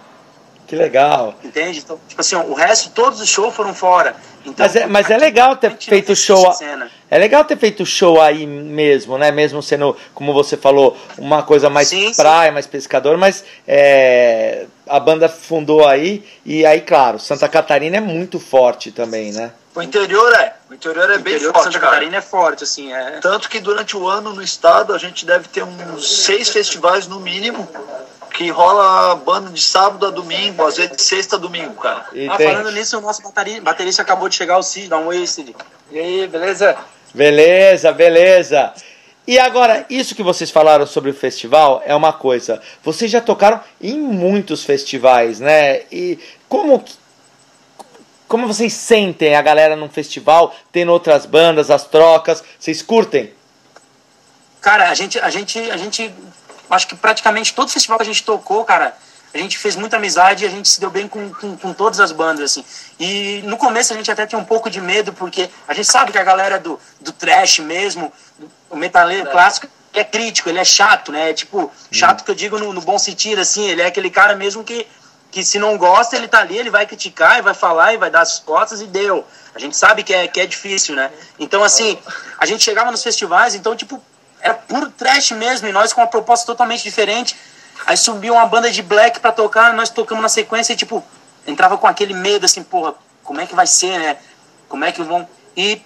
Que legal! entende? Então, tipo assim, ó, o resto, todos os shows foram fora. Então, Mas é, mas é legal ter feito show. a-. É legal ter feito show aí mesmo, né? Mesmo sendo, como você falou, uma coisa mais Sim, sim. praia, mais pescador, mas é, a banda fundou aí e aí, claro, Santa Catarina é muito forte também, né? O interior é. O interior é O bem interior de forte, Santa cara. Catarina é forte, assim, é... Tanto que durante o ano no estado a gente deve ter uns seis festivais no mínimo que rola banda de sábado a domingo, às vezes de sexta a domingo, cara. E Ah, tem- falando nisso, o nosso bateri- baterista acabou de chegar, o Cid, dá um oi, Cid. E aí, beleza? Beleza, beleza. E agora, isso que vocês falaram sobre o festival é uma coisa. Vocês já tocaram em muitos festivais, né? E como que- como vocês sentem a galera num festival, tendo outras bandas, as trocas? Vocês curtem? Cara, a gente, a gente, a gente, acho que praticamente todo festival que a gente tocou, cara, a gente fez muita amizade e a gente se deu bem com, com, com todas as bandas, assim. E no começo a gente até tinha um pouco de medo, porque a gente sabe que a galera do, do trash mesmo, o metaleiro clássico, ele é crítico, ele é chato, né? Tipo, chato que eu digo no, no bom sentido, assim, ele é aquele cara mesmo que, que se não gosta, ele tá ali, ele vai criticar, e vai falar, e vai dar as costas e deu. A gente sabe que é, que é difícil, né? Então, assim, a gente chegava nos festivais, então, tipo, era puro trash mesmo, e nós com uma proposta totalmente diferente. Aí subiu uma banda de black pra tocar, nós tocamos na sequência e, tipo, entrava com aquele medo, assim, porra, como é que vai ser, né? Como é que vão. E,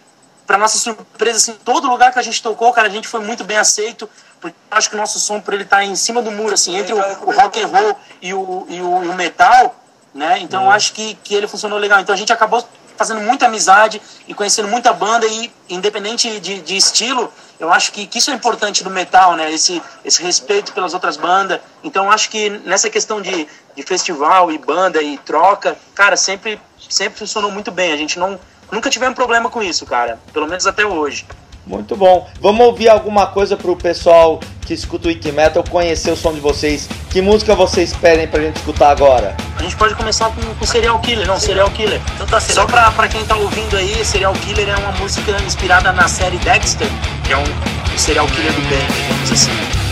pra nossa surpresa, assim, todo lugar que a gente tocou, cara, a gente foi muito bem aceito, porque eu acho que o nosso som, por ele estar em cima do muro, assim, entre o, o rock and roll e o, e o, e o metal, né? Então eu acho que, que ele funcionou legal. Então a gente acabou fazendo muita amizade e conhecendo muita banda e independente de, de estilo, eu acho que, que isso é importante do metal, né? Esse, esse respeito pelas outras bandas. Então acho que nessa questão de, de festival e banda e troca, cara, sempre, sempre funcionou muito bem. A gente não nunca tivemos problema com isso, cara. Pelo menos até hoje. Muito bom. Vamos ouvir alguma coisa pro pessoal que escuta o Wiki Metal conhecer o som de vocês. Que música vocês pedem pra gente escutar agora? A gente pode começar com, com Serial Killer, não, Serial Killer. Então tá, Só pra, pra quem tá ouvindo aí, Serial Killer é uma música inspirada na série Dexter, que é um, serial killer do bem, digamos assim.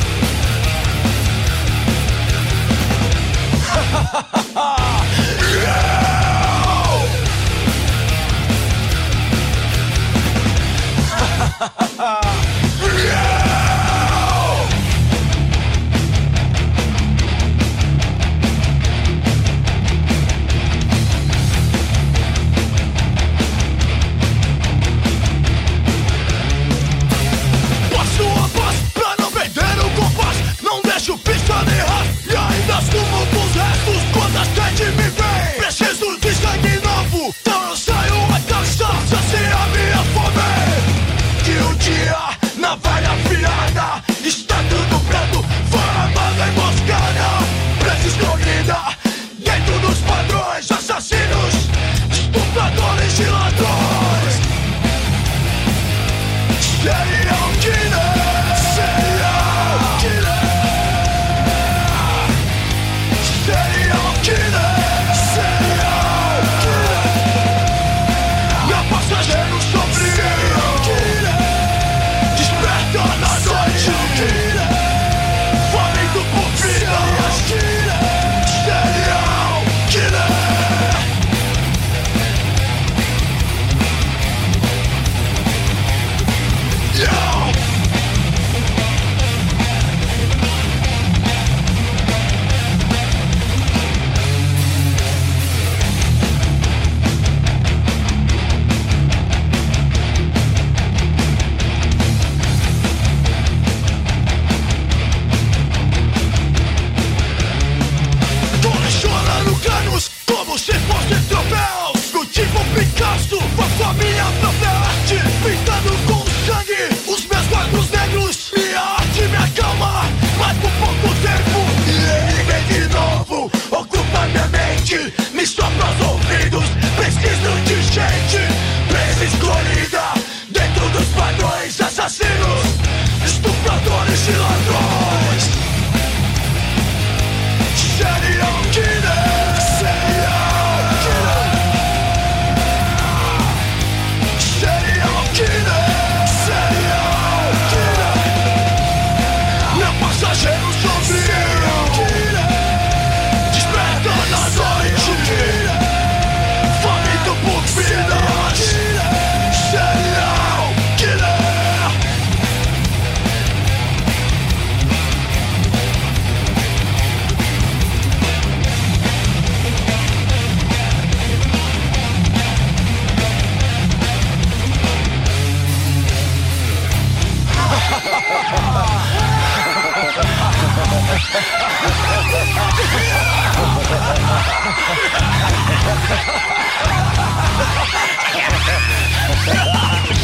Passo a passo pra não perder o rastro E ainda sumo dos restos quando a sede me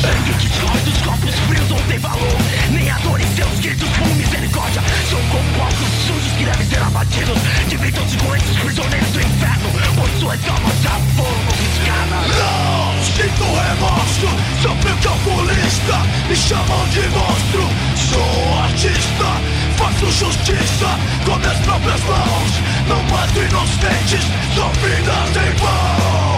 Sangue que escorre dos corpos frios não tem valor Nem a dor em seus gritos com misericórdia São como palcos sujos que devem ser abatidos Dividam-se com esses prisioneiros do inferno Pois suas almas já foram confiscadas Não sinto remorso, sou meu calculista Me chamam de monstro, sou artista Faço justiça com minhas próprias mãos. Não mato inocentes, são vidas em vão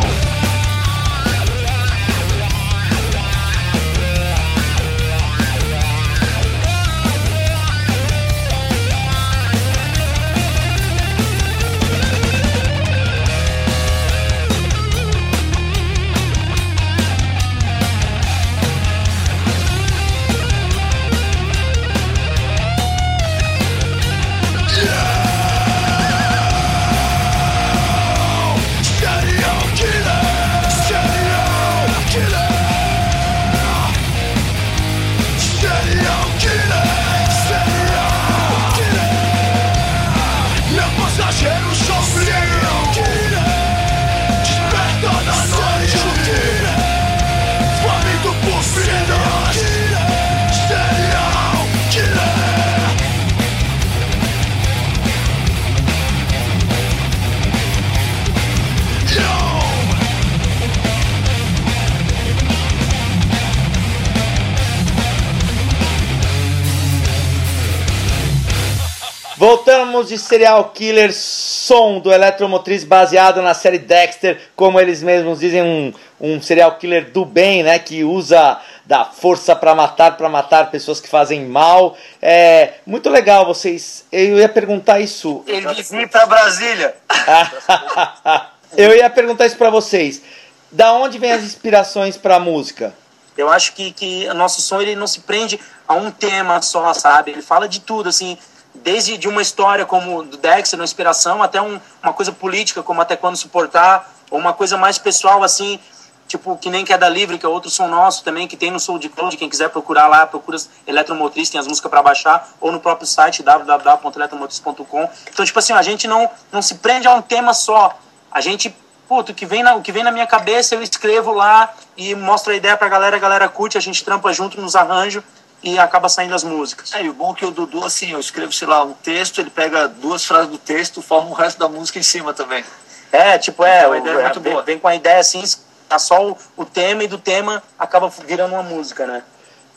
Voltamos de Serial Killer, som do Eletromotriz baseado na série Dexter, como eles mesmos dizem, um, um serial killer do bem, né, que usa da força para matar, para matar pessoas que fazem mal. É muito legal vocês. Eu ia perguntar isso. Ele vir pra Brasília. [LAUGHS] Eu ia perguntar isso para vocês. Da onde vem as inspirações para música? Eu acho que, que o nosso som ele não se prende a um tema só, sabe? Ele fala de tudo, assim, desde de uma história como do Dexter, uma inspiração, até um, uma coisa política, como Até Quando Suportar, ou uma coisa mais pessoal, assim, tipo, que nem Queda Livre, que é outro som nosso também, que tem no SoulCloud, quem quiser procurar lá, procura Eletromotriz, tem as músicas para baixar, ou no próprio site www.eletromotriz.com. Então, tipo assim, a gente não, não se prende a um tema só, a gente puto, o que vem na, o que vem na minha cabeça eu escrevo lá e mostro a ideia pra galera, a galera curte, a gente trampa junto nos arranjos e acaba saindo as músicas. É, e o bom é que o Dudu, assim, eu escrevo, sei lá, um texto, ele pega duas frases do texto, forma o resto da música em cima também. É, tipo, é, Então, a o- ideia é muito vem, boa. vem com a ideia assim, tá só o, o tema e do tema acaba virando uma música, né?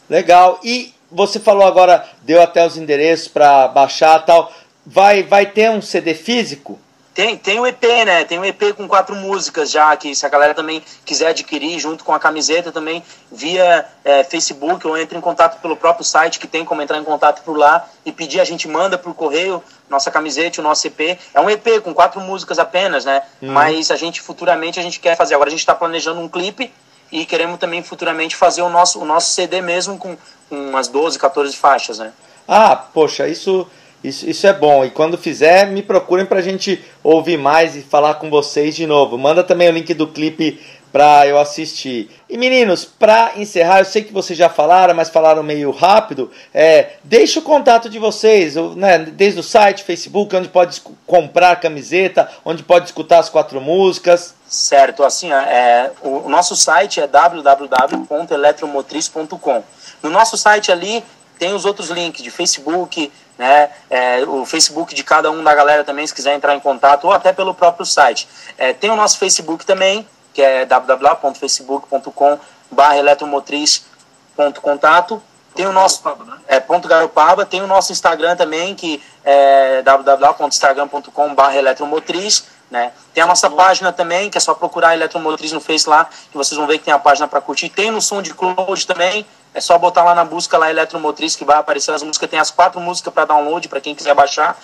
Legal. E você falou agora, deu até os endereços para baixar tal. Vai, vai ter um CD físico? Tem, tem o EP, né? Tem um EP com quatro músicas já, que se a galera também quiser adquirir junto com a camiseta também, via é, Facebook ou entra em contato pelo próprio site, que tem como entrar em contato por lá e pedir, a gente manda por correio nossa camiseta, o nosso EP. É um EP com quatro músicas apenas, né? Mas a gente futuramente a gente quer fazer. Agora a gente está planejando um clipe e queremos também futuramente fazer o nosso, o nosso CD mesmo com, com umas 12, 14 faixas, né? Ah, poxa, isso, isso, isso é bom. E quando fizer, me procurem pra gente ouvir mais e falar com vocês de novo. Manda também o link do clipe pra eu assistir. E meninos, pra encerrar, eu sei que vocês já falaram, mas falaram meio rápido. É, deixa o contato de vocês, né, desde o site, Facebook, onde pode comprar camiseta, onde pode escutar as quatro músicas. Certo, assim, é, o, o nosso site é www.eletromotriz.com. No nosso site ali tem os outros links de Facebook, né, é, o Facebook de cada um da galera também, se quiser entrar em contato, ou até pelo próprio site. É, tem o nosso Facebook também, que é www.facebook.com.br eletromotriz.contato. Tem o nosso é, ponto Garopaba, tem o nosso Instagram também, que é www.instagram.com.br eletromotriz. Né? Tem a nossa página também, que é só procurar Eletromotriz no Face lá, que vocês vão ver que tem a página para curtir. Tem no som de Cloud também, é só botar lá na busca lá Eletromotriz, que vai aparecer as músicas. Tem as quatro músicas para download, para quem quiser baixar.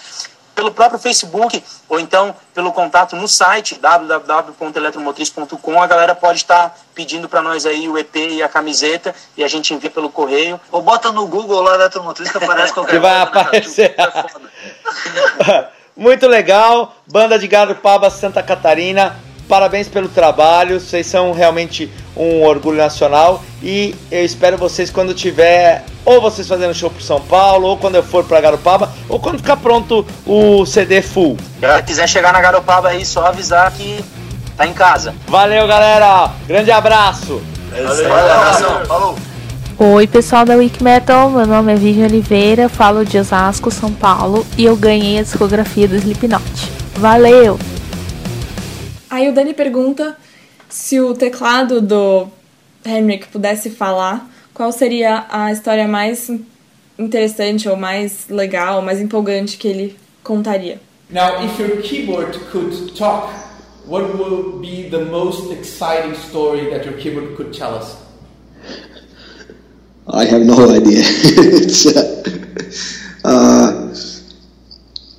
Pelo próprio Facebook, ou então pelo contato no site www.eletromotriz.com, a galera pode estar pedindo para nós aí o EP e a camiseta, e a gente envia pelo correio. Ou bota no Google lá Eletromotriz que aparece qualquer [LAUGHS] Que vai coisa, né, aparecer. É foda. [LAUGHS] Muito legal, banda de Garopaba, Santa Catarina. Parabéns pelo trabalho, vocês são realmente um orgulho nacional e eu espero vocês quando tiver ou vocês fazendo show pro São Paulo, ou quando eu for pra Garopaba, ou quando ficar pronto o CD full. Se quiser chegar na Garopaba aí, só avisar que tá em casa. Valeu, galera. Grande abraço. Valeu, abração. Falou. Oi, pessoal da Wiki Metal, meu nome é Vivian Oliveira, falo de Osasco, São Paulo e eu ganhei a discografia do Slipknot. Valeu! Aí o Dani pergunta se o teclado do Henrik pudesse falar, qual seria a história mais interessante ou mais legal, mais empolgante que ele contaria. Now, if your keyboard could talk, what would be the most exciting story that your keyboard could tell us? I have no idea. [LAUGHS] it's, uh, uh,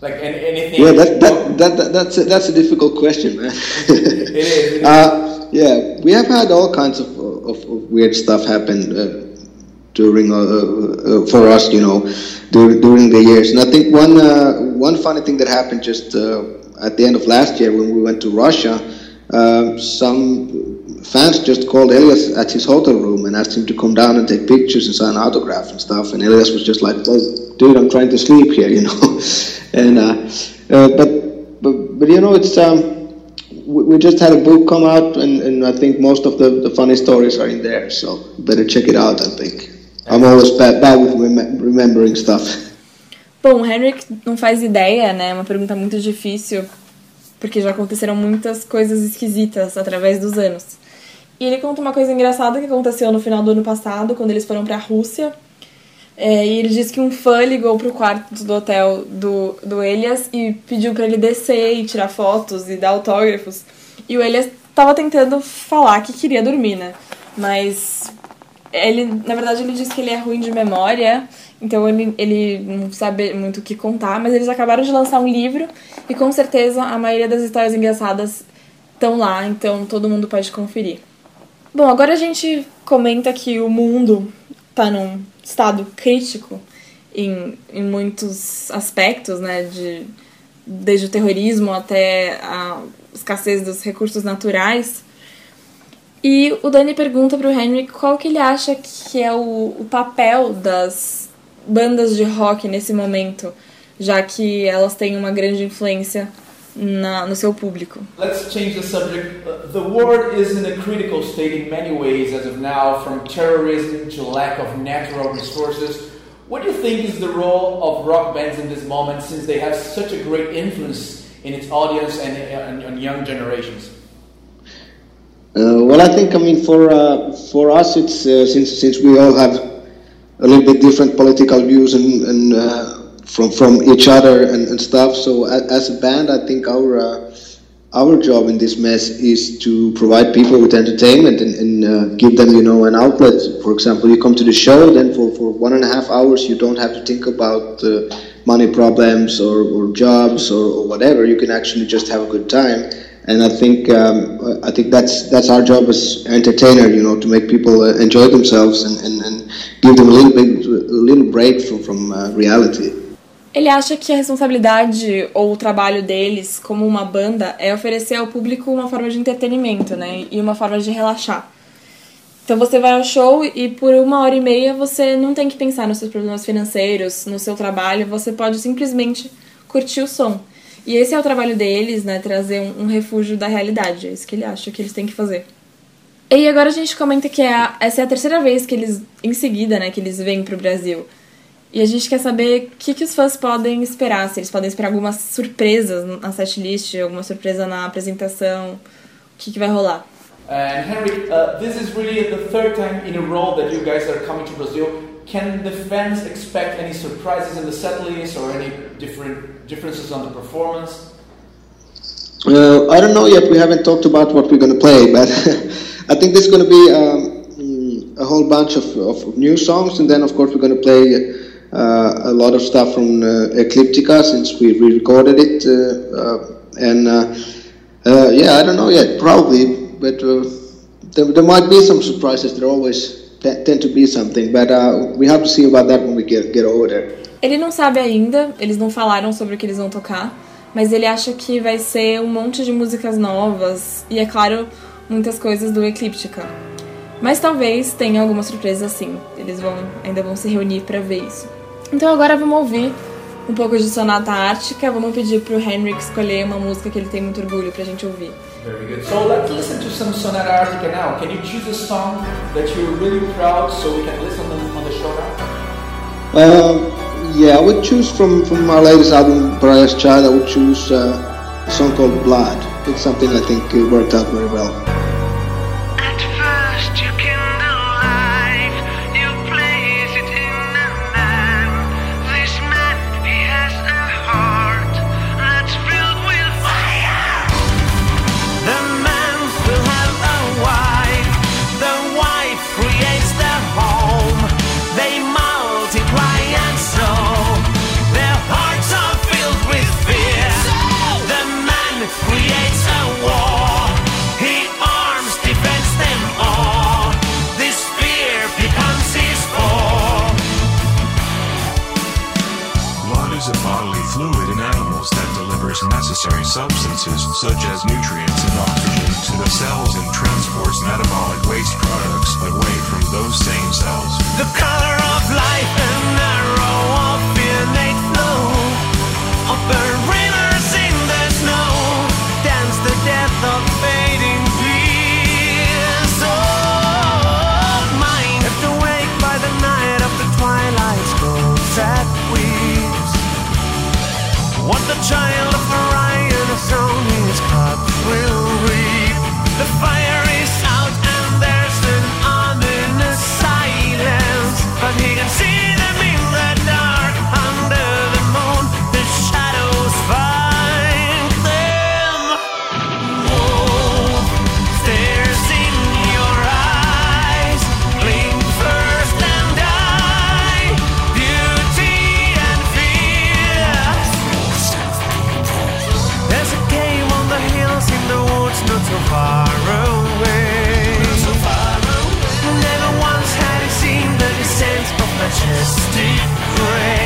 Like an- anything? yeah, that, that, that, that, that's, a, that's a difficult question, man. [LAUGHS] It is. it is. Uh, yeah, we have had all kinds of, of, of weird stuff happen uh, during uh, uh, for us, you know, during, during the years. And I think one uh, one funny thing that happened just uh, at the end of last year when we went to Russia, um, some fans just called Elias at his hotel room and asked him to come down and take pictures and sign autographs and stuff. And Elias was just like, "Oh, "Dude, I'm trying to sleep here," you know. [LAUGHS] and uh, uh, but but but you know, it's. Um, we we just had a book come out, and, and I think most of the, the funny stories are in there. So better check it out. I think I'm always bad, bad with rem- remembering stuff. Bom, o Henrik não faz ideia, né? É uma pergunta muito difícil, porque já aconteceram muitas coisas esquisitas através dos anos. E ele conta uma coisa engraçada que aconteceu no final do ano passado, quando eles foram pra Rússia. É, e ele disse que um fã ligou pro quarto do hotel do, do Elias e pediu pra ele descer e tirar fotos e dar autógrafos. E o Elias tava tentando falar que queria dormir, né? Mas ele, na verdade, ele disse que ele é ruim de memória, então ele, ele não sabe muito o que contar, mas eles acabaram de lançar um livro e com certeza a maioria das histórias engraçadas estão lá, então todo mundo pode conferir. Bom, agora a gente comenta que o mundo tá num estado crítico em, em muitos aspectos, né, de, desde o terrorismo até a escassez dos recursos naturais. E o Dani pergunta pro Henry qual que ele acha que é o, o papel das bandas de rock nesse momento, já que elas têm uma grande influência na, no seu público. Let's change the subject. Uh, The world is in a critical state in many ways as of now, from terrorism to lack of natural resources. What do you think is the role of rock bands in this moment, since they have such a great influence in its audience and and, and young generations? Uh, well, I think I mean for uh, for us, it's uh, since since we all have a little bit different political views and, and uh, from from each other and, and stuff. So as a band, I think our uh, our job in this mess is to provide people with entertainment and, and uh, give them you know an outlet. For example, you come to the show, then for, for one and a half hours, you don't have to think about uh, money problems or, or jobs or, or whatever. You can actually just have a good time and I think um, I think that's that's our job as entertainer, you know, to make people uh, enjoy themselves and, and, and give them a little bit a little break from from uh, reality. Ele acha que a responsabilidade ou o trabalho deles como uma banda é oferecer ao público uma forma de entretenimento, né? E uma forma de relaxar. Então você vai ao show e por uma hora e meia você não tem que pensar nos seus problemas financeiros, no seu trabalho, você pode simplesmente curtir o som. E esse é o trabalho deles, né? Trazer um, refúgio da realidade. É isso que ele acha que eles têm que fazer. E agora a gente comenta que é a- essa é a terceira vez que eles, em seguida, né, que eles vêm pro Brasil. E a gente quer saber o que, que os fãs podem esperar, se eles podem esperar algumas surpresas na setlist, alguma surpresa na apresentação, o que, que vai rolar. And Henry, uh, this is really the third time in a row that you guys are coming to Brazil. Can the fans expect any surprises in the set list or any different differences on the performance? Uh, I don't know yet. We haven't talked about what we're going to play, but [LAUGHS] I think there's going to be um, a whole bunch of, of new songs, and then of course we're going to play uh, a lot of stuff from uh, Ecliptica since we re-recorded it, uh, uh, and uh, uh, yeah, I don't know yet. Probably, but uh, there, there might be some surprises. There always te- tend to be something, but uh, we have to see about that when we get get over there. Ele não sabe ainda, eles não falaram sobre o que eles vão tocar, mas ele acha que vai ser um monte de músicas novas e, é claro, muitas coisas do Ecliptica. Mas talvez tenha alguma surpresa assim. Eles vão ainda vão se reunir pra ver isso. Então agora vamos ouvir um pouco de Sonata Ártica. Vamos pedir pro Henrik escolher uma música que ele tem muito orgulho pra gente ouvir. Very good. So let's listen to some Sonata Arctica now. Can you choose a song that you're really proud so we can listen on on the show now? Um, yeah, I would choose from, from our latest album, Briar's Child, I would choose uh, a song called Blood. It's something I think uh, worked out very well. Necessary substances such as nutrients and oxygen to the cells and transports metabolic waste products away from those same cells. The color of life and narrow of innate flow. Burn rivers in the snow. Dance the death of fading peace of oh, mine. Kept awake by the night of the twilight's goes at weaves what the child of majestic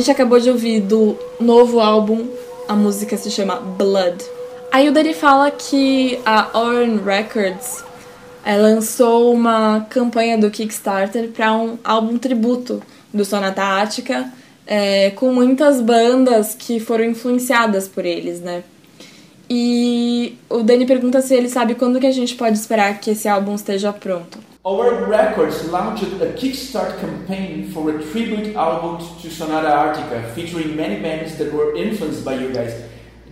gente acabou de ouvir do novo álbum, a música se chama Blood. Aí o Dani fala que a Oran Records eh, lançou uma campanha do Kickstarter para um álbum tributo do Sonata Ática, eh, com muitas bandas que foram influenciadas por eles, né? E o Dani pergunta se ele sabe quando que a gente pode esperar que esse álbum esteja pronto. Our Records launched a Kickstarter campaign for a tribute album to Sonata Arctica, featuring many bands that were influenced by you guys.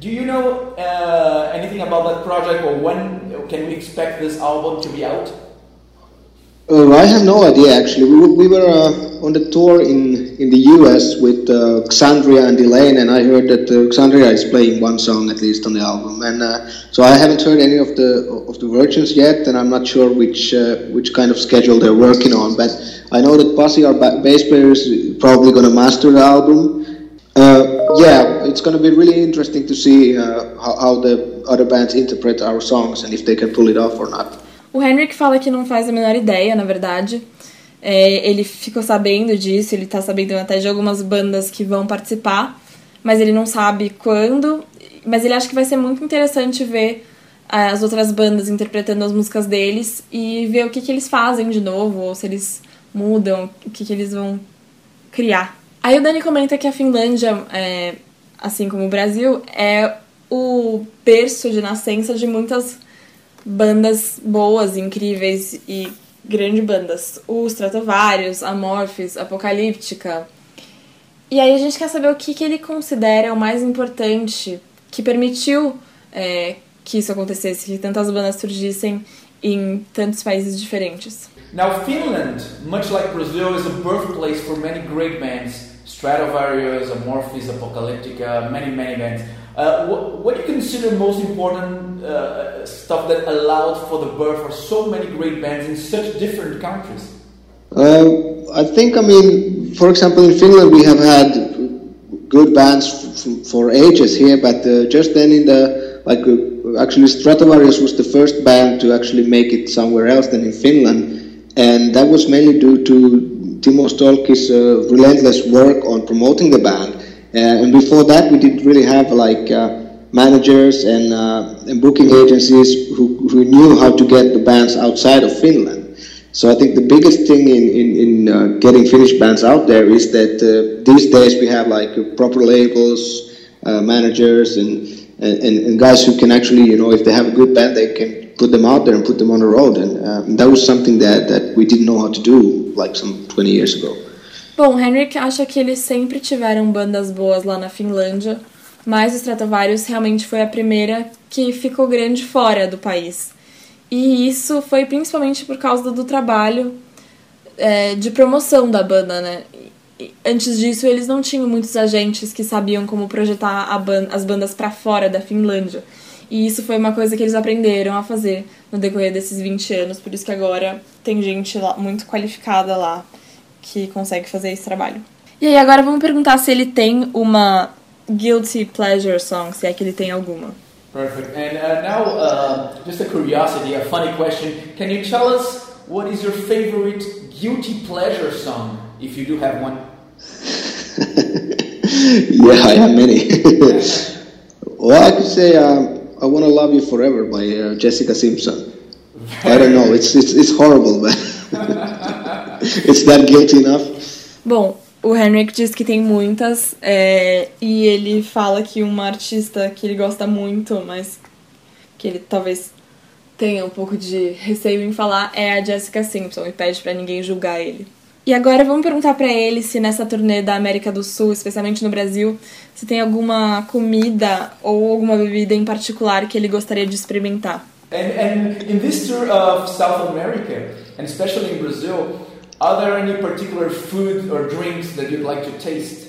Do you know uh, anything about that project, or when can we expect this album to be out? Uh, I have no idea actually. We, were- we were uh, on the tour in, in the US with uh, Xandria and Elaine, and I heard that uh, Xandria is playing one song at least on the album, and uh, so I haven't heard any of the of the versions yet, and I'm not sure which uh, which kind of schedule they're working on. But I know that Pasi, our ba- bass player, is probably going to master the album. Uh, yeah, it's going to be really interesting to see uh, how, how the other bands interpret our songs and if they can pull it off or not. O Henrik fala que não faz a menor ideia, na verdade. É, ele ficou sabendo disso, ele tá sabendo até de algumas bandas que vão participar, mas ele não sabe quando. Mas ele acha que vai ser muito interessante ver ah, as outras bandas interpretando as músicas deles e ver o que, que eles fazem de novo, ou se eles mudam, o que, que eles vão criar. Aí o Dani comenta que a Finlândia, é, assim como o Brasil, é o berço de nascença de muitas bandas boas, incríveis e grandes bandas. O Stratovarius, Amorphis, Apocalíptica. E aí a gente quer saber o que, que ele considera o mais importante que permitiu é, que isso acontecesse, que tantas bandas surgissem em tantos países diferentes. Now, Finland, much like Brazil, is a birthplace for many great bands Stratovarius, Amorphis, Apocalyptica, many, many bands. Uh, what, what do you consider most important uh, stuff that allowed for the birth of so many great bands in such different countries? Uh, I think, I mean, for example, in Finland we have had good bands for ages here, but uh, just then in the, like, uh, actually Stratovarius was the first band to actually make it somewhere else than in Finland, and that was mainly due to Timo Stolki's relentless work on promoting the band. Uh, and before that, we didn't really have like uh, managers and, uh, and booking agencies who, who knew how to get the bands outside of Finland. So I think the biggest thing in, in, in uh, getting Finnish bands out there is that uh, these days we have like proper labels, uh, managers, and, and, and guys who can actually, you know, if they have a good band, they can put them out there and put them on the road. And that was something that, that we didn't know how to do like some 20 years ago. Bom, Henrik acha que eles sempre tiveram bandas boas lá na Finlândia, mas o Stratovarius realmente foi a primeira que ficou grande fora do país. E isso foi principalmente por causa do trabalho é, de promoção da banda, né? Antes disso, eles não tinham muitos agentes que sabiam como projetar ban- as bandas pra fora da Finlândia. E isso foi uma coisa que eles aprenderam a fazer no decorrer desses 20 anos, por isso que agora tem gente lá, muito qualificada lá que consegue fazer esse trabalho. E aí agora vamos perguntar se ele tem uma guilty pleasure song, se é que ele tem alguma. Perfect. And uh, now, uh, just a curiosity, a funny question. Can you tell us what is your favorite guilty pleasure song, if you do have one? [LAUGHS] yeah, I have many. [LAUGHS] well, I could say um, "I Want to Love You Forever" by uh, Jessica Simpson. I don't know. It's it's, it's horrible, but [LAUGHS] [LAUGHS] it's that guilty enough. Bom, o Henrik diz que tem muitas, é, e ele fala que uma artista que ele gosta muito, mas que ele talvez tenha um pouco de receio em falar, é a Jessica Simpson, e pede pra ninguém julgar ele. E agora vamos perguntar pra ele se nessa turnê da América do Sul, especialmente no Brasil, se tem alguma comida ou alguma bebida em particular que ele gostaria de experimentar. And, and in this tour of South America, and especially in Brazil, are there any particular food or drinks that you'd like to taste?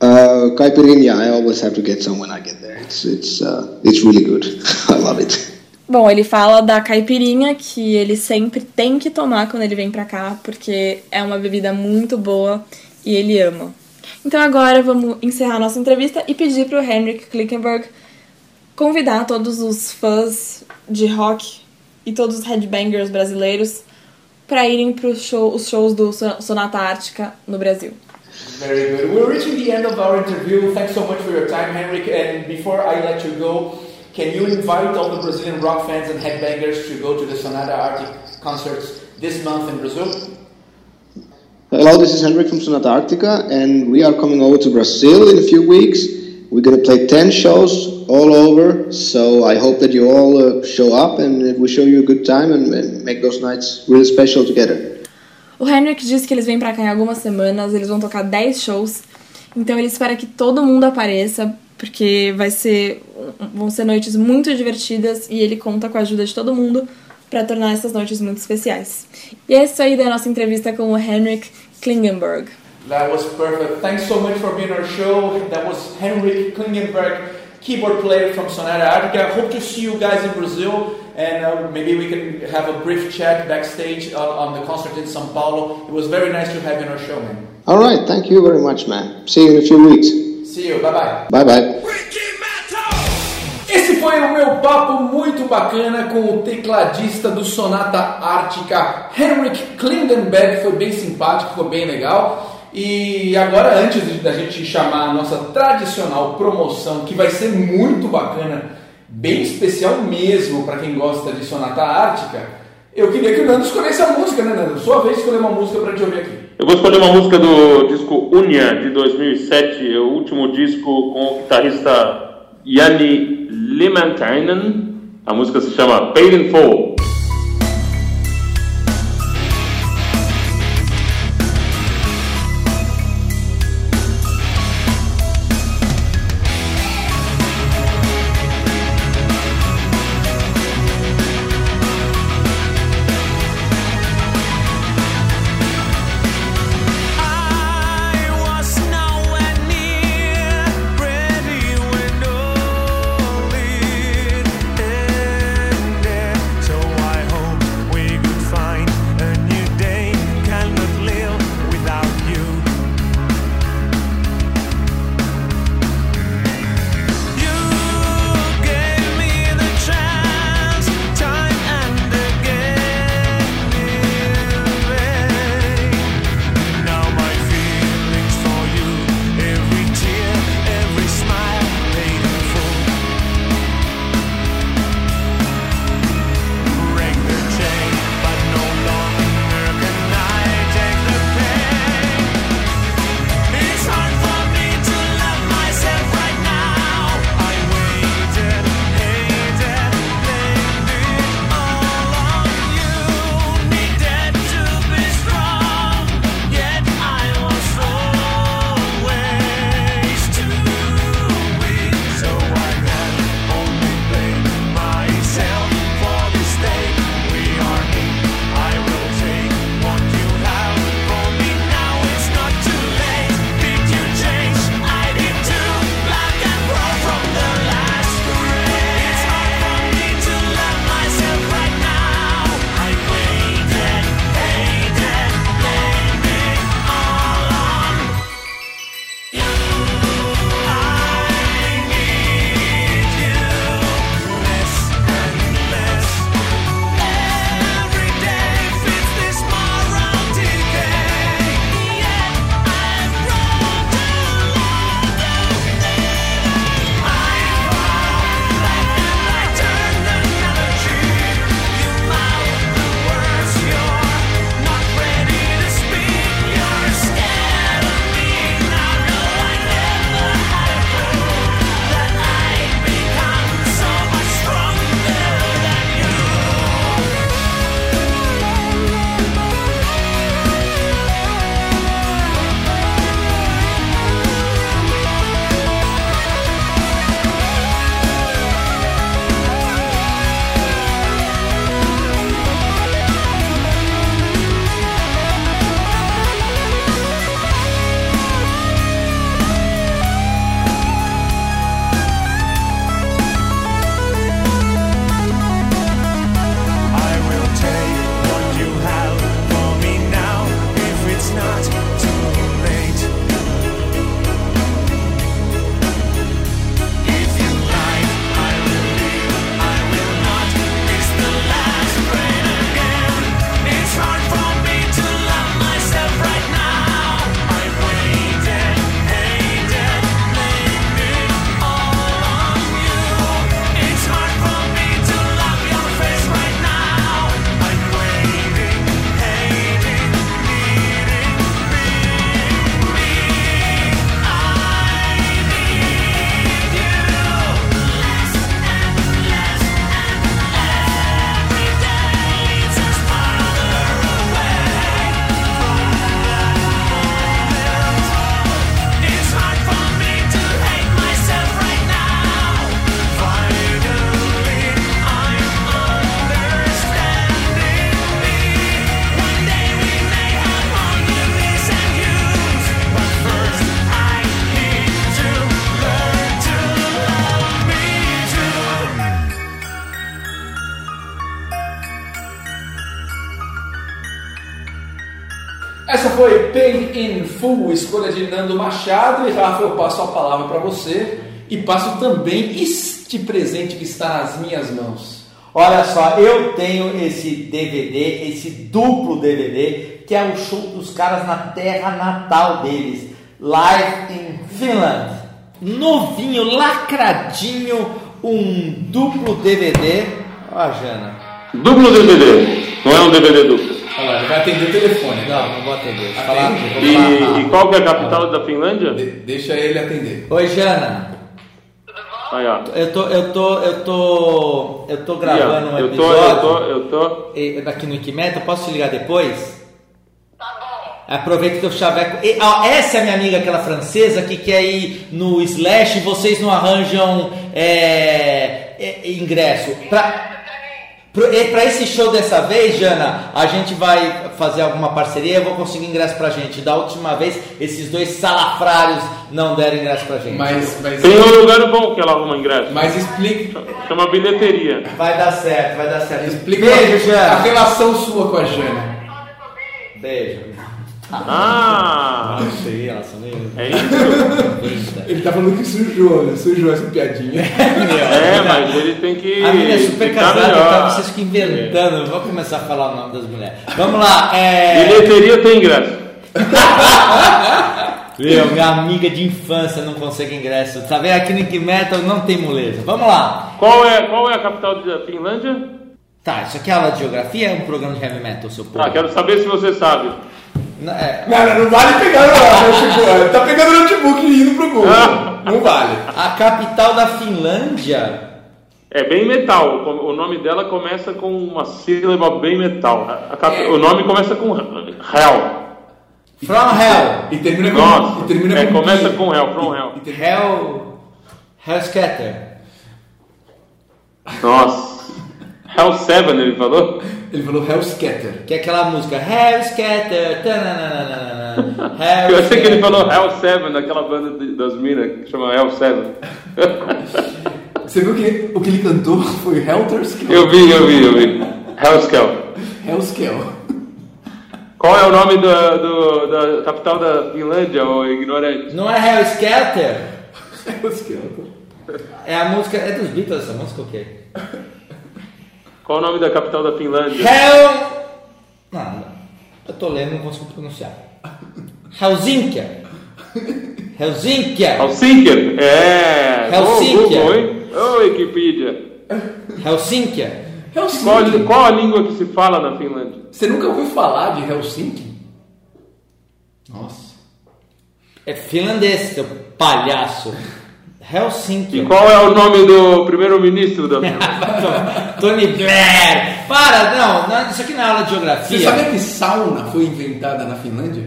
Uh, caipirinha, I always have to get some when I get there. It's it's uh, it's really good. [LAUGHS] I love it. Bom, ele fala da caipirinha que ele sempre tem que tomar quando ele vem pra cá, porque é uma bebida muito boa e ele ama. Então agora vamos encerrar nossa entrevista e pedir pro Henrik Klickenberg convidar todos os fãs de rock e todos os headbangers brasileiros para irem para show, os shows do Sonata Ártica no Brasil. Very good. We're reaching the end of our interview. Thanks so much for your time, Henrik. And before I let you go, can you invite all the Brazilian rock fans and headbangers to go to the Sonata Arctic concerts this month in Brazil? Hello, this is Henrik from Sonata Arctica, and we are coming over to Brazil in a few weeks. We're going to play 10 shows all over, so I hope that you all uh, show up and we show you a good time and, and make those nights really special together. O Henrik disse que eles vêm pra cá em algumas semanas, eles vão tocar 10 shows. Então ele espera que todo mundo apareça, porque vai ser vão ser noites muito divertidas e ele conta com a ajuda de todo mundo para tornar essas noites muito especiais. E é isso aí da nossa entrevista com o Henrik Klingenberg. That was perfect. Thanks so much for being on our show. That was Henrik Klingenberg, keyboard player from Sonata Arctica. Hope to see you guys in Brazil, and uh, maybe we can have a brief chat backstage on, on the concert in São Paulo. It was very nice to have you on our show, man. All right, thank you very much, man. See you in a few weeks. See you. Bye bye. Bye bye. Esse foi o meu papo muito bacana com o tecladista do Sonata Ártica, Henrik Klingenberg. Foi bem simpático, foi bem legal. E agora, antes da gente chamar a nossa tradicional promoção, que vai ser muito bacana, bem especial mesmo para quem gosta de Sonata Ártica, eu queria que o Nando escolhesse a música, né, Nando? Sua vez escolher uma música para gente ouvir aqui. Eu vou escolher uma música do disco Unia, de 2007, é o último disco com o guitarrista Yanni Limantainen. A música se chama Paid in Full. Escolha de Nando Machado. E Rafa, eu passo a palavra para você e passo também este presente que está nas minhas mãos. Olha só, eu tenho esse DVD, esse duplo DVD, que é o show dos caras na terra natal deles, Live in Finland. Novinho, lacradinho, um duplo DVD. Ó, a Jana. Duplo DVD. Não é um DVD duplo. Olha lá, ele vai atender o telefone. Não, não vou atender. Falar- falar E, e qual que é a capital da Finlândia? De- deixa ele atender. Oi, Jana. Aí, ó. Eu tô, eu tô, eu tô, eu tô gravando um eu tô, episódio. eu tô, eu tô. Aqui no Wikimeta, posso te ligar depois? Aproveita que eu chaveco. E, ó, essa é a minha amiga, aquela francesa, que quer ir no Slash e vocês não arranjam é, é, ingresso. Pra, pra esse show dessa vez, Jana, a gente vai fazer alguma parceria. Eu vou conseguir ingresso pra gente. Da última vez, esses dois salafrários não deram ingresso pra gente. Mas, mas, Tem um lugar bom que ela arruma ingresso. mas explique, Chama bilheteria. Vai dar certo, vai dar certo. explique Beijo, a, a Jana. relação sua com a Jana. Beijo. Ah! Não sei, elas são meio. É isso? [LAUGHS] Ele tá falando que sujou, né? Sujou essa piadinha. É, [LAUGHS] mas ele tem que. A minha é super casada, então vocês ficam inventando. Eu vou começar a falar o nome das mulheres. Vamos lá, é. Bilheteria tem ingresso. [LAUGHS] Meu, minha amiga de infância não consegue ingresso. Tá vendo? Aqui no Ink Metal não tem moleza. Vamos lá. Qual é, qual é a capital da Finlândia? Tá, isso aqui é aula de geografia? É um programa de heavy metal, seu povo? Ah, quero saber se você sabe. Não, é, Não, vale pegar o notebook. Ele tá pegando o notebook e indo pro Google. [LAUGHS] Não vale. a capital da Finlândia. É bem metal. O nome dela começa com uma sílaba bem metal. Cap- O nome começa com Hell. From Hell. E termina com. Nossa. e termina É, com começa com Hell, from Hell. E termina- Hell. Hellscatter. Nossa. Hell 7, ele falou? Ele falou Hellscatter. Que é aquela música Hellscatter. tananana, Eu achei que ele falou Hell 7, daquela banda de- das minas que chama Hell 7. [LAUGHS] Você viu que o que ele cantou foi Helter Skelter? Eu vi, eu vi, eu vi. Hellskel. Hellskel. Qual é o nome da, do- da capital da Finlândia, ô ignorante? Não é Hellscatter? [LAUGHS] Hellskelter. É a música. É dos Beatles essa música o quê? Qual o nome da capital da Finlândia? Hell. Não, não. Eu tô lendo, não consigo pronunciar. Helsinkia. Helsinkia. Helsinki? É. Helsinki. Ô, hein? Ô, Wikipedia. Helsinkia. Qual, Helsinki. qual a língua que se fala na Finlândia? Você nunca ouviu falar de Helsinki? Nossa. É finlandês, seu palhaço. Helsinki. E qual é o nome do primeiro-ministro da Finlândia? [LAUGHS] Tony Blair. Para, não, não, isso aqui não é aula de Você geografia. sabia que sauna foi inventada na Finlândia?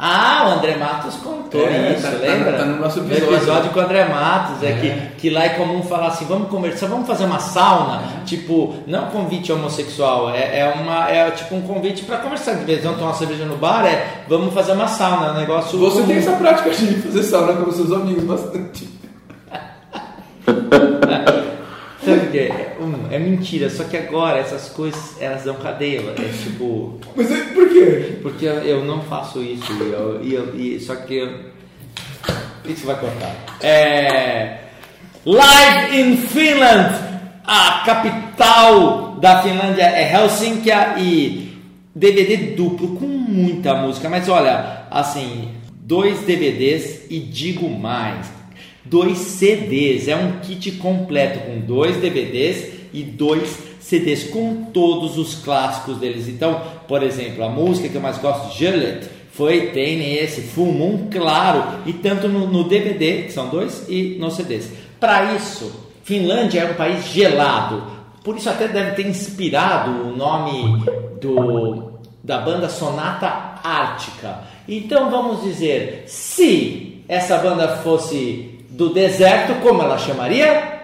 Ah, o André Matos contou É, isso, tá- tá- lembra? tá no nosso No episódio. episódio com o André Matos, é, Que, que lá é comum falar assim, vamos conversar, vamos fazer uma sauna, tipo, não convite homossexual, é, é, uma, é tipo um convite para conversar, de vez em quando tomar uma cerveja no bar, é vamos fazer uma sauna, é um negócio Você comum. tem essa prática de fazer sauna com seus amigos bastante. [LAUGHS] Sabe é? Um, é mentira, só que agora essas coisas, elas dão cadeia, é tipo... Mas é- por quê? Porque eu, não faço isso, eu, eu- só que eu, isso vai cortar. É, Live in Finland, a capital da Finlândia é Helsinki e DVD duplo com muita música, mas olha, assim, dois DVDs e digo mais, dois CDs, é um kit completo com dois DVDs e dois CDs com todos os clássicos deles. Então, por exemplo, a música que eu mais gosto, Juliet, foi, tem nesse, Full Moon, claro, e tanto no, no DVD, que são dois, e nos CDs. Para isso, Finlândia é um país gelado, por isso até deve ter inspirado o nome do, da banda Sonata Ártica. Então vamos dizer, se essa banda fosse do deserto, como ela chamaria?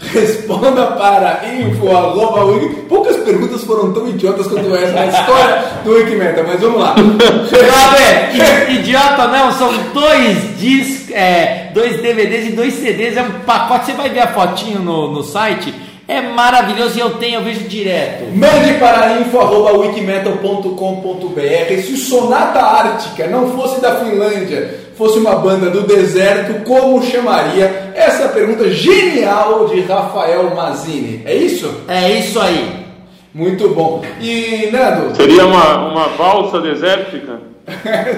Responda para info arroba wiki. Poucas perguntas foram tão idiotas quanto essa na história do Wikimeta, mas vamos lá. Sabe, idiota não, são dois discos, é, dois DVDs e dois CDs, é um pacote, você vai ver a fotinho no, no site, é maravilhoso e eu tenho, eu vejo direto. Mande para info.wikimetal.com.br se o Sonata Ártica não fosse da Finlândia, fosse uma banda do deserto, como chamaria? Essa é pergunta genial de Rafael Mazini. É isso? É isso aí. Muito bom. E, Nando, Seria uma, uma valsa desértica?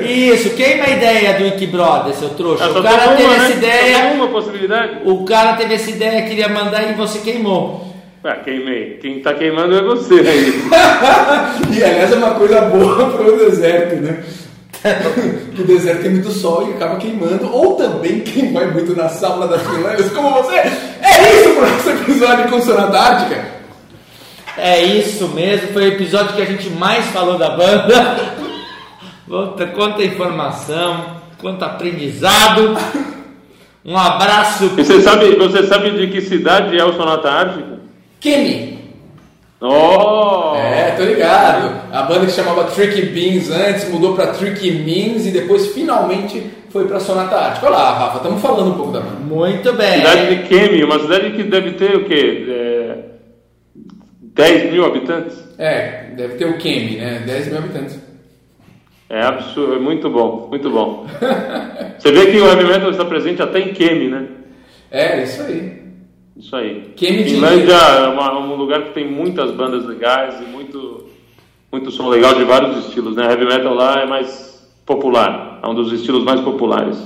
Isso, queima a ideia do Wiki Brother, seu trouxa. Ah, O cara teve uma, essa né? Só ideia, tem uma possibilidade? o cara teve essa ideia, queria mandar e você queimou. Ah, queimei. Quem tá queimando é você aí. [LAUGHS] e aliás é uma coisa boa [LAUGHS] para o deserto, né? [LAUGHS] que o deserto tem muito sol e acaba queimando, ou também quem vai muito na sauna das Finlândias, como você. É isso para o nosso episódio com Sonata Ártica. É isso mesmo, foi o episódio que a gente mais falou da banda. Quanta, quanta informação, quanto aprendizado. Um abraço. E você sabe, você sabe de que cidade é o Sonata Ártica? Kemi. Oh! É, tô ligado. A banda que chamava Tricky Beans antes mudou pra Tricky Means e depois finalmente foi pra Sonata Ártica. Olha lá, Rafa, estamos falando um pouco da banda. Muito bem. Cidade de Kemi, uma cidade que deve ter o quê? É, 10 mil habitantes? É, deve ter o Kemi, né? 10 mil habitantes. É absurdo, é muito bom, muito bom. Você vê que o heavy metal está presente até em Kemi, né? É, isso aí. Isso aí. Kemi de- Finlândia é uma- um lugar que tem muitas bandas legais e muito, muito som legal de vários estilos, né? Heavy metal lá é mais popular, é um dos estilos mais populares.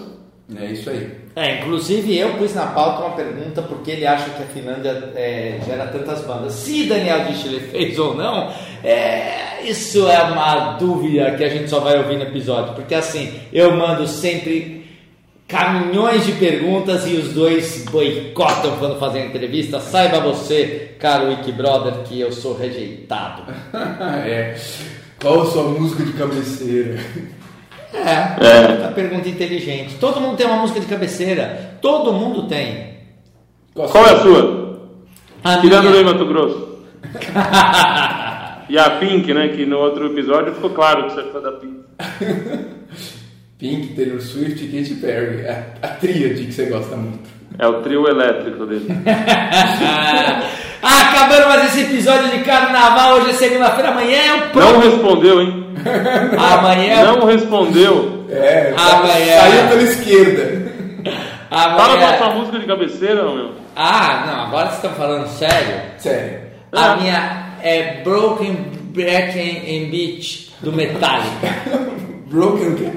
É isso aí. É, inclusive eu pus na pauta uma pergunta porque ele acha que a Finlândia é, gera tantas bandas. Se Daniel Dischler fez ou não, é, isso é uma dúvida que a gente só vai ouvir no episódio. Porque assim, eu mando sempre caminhões de perguntas e os dois boicotam quando fazem entrevista. Saiba você, caro Wiki Brother, que eu sou rejeitado. [LAUGHS] é. Qual a sua música de cabeceira? É, uma pergunta inteligente. Todo mundo tem uma música de cabeceira. Todo mundo tem. Qual é a sua? A Tirando minha. Ney Mato Grosso. [LAUGHS] e a Pink, né? Que no outro episódio ficou claro que você é fã da Pink. [LAUGHS] Pink, Taylor Swift e Katy Perry. A, a tríade que você gosta muito. É o trio elétrico dele. [LAUGHS] Ah, acabando mais esse episódio de carnaval. Hoje é segunda-feira, amanhã é o Não próximo. respondeu, hein? [LAUGHS] Amanhã é o Não respondeu. É, Amanhã. saiu pela esquerda. Fala qual a amanhã... sua música de cabeceira, meu. Ah, não, agora vocês estão falando sério? Sério. A Ah. minha é Broken Back and Beach do Metallica. [LAUGHS] Broken o quê?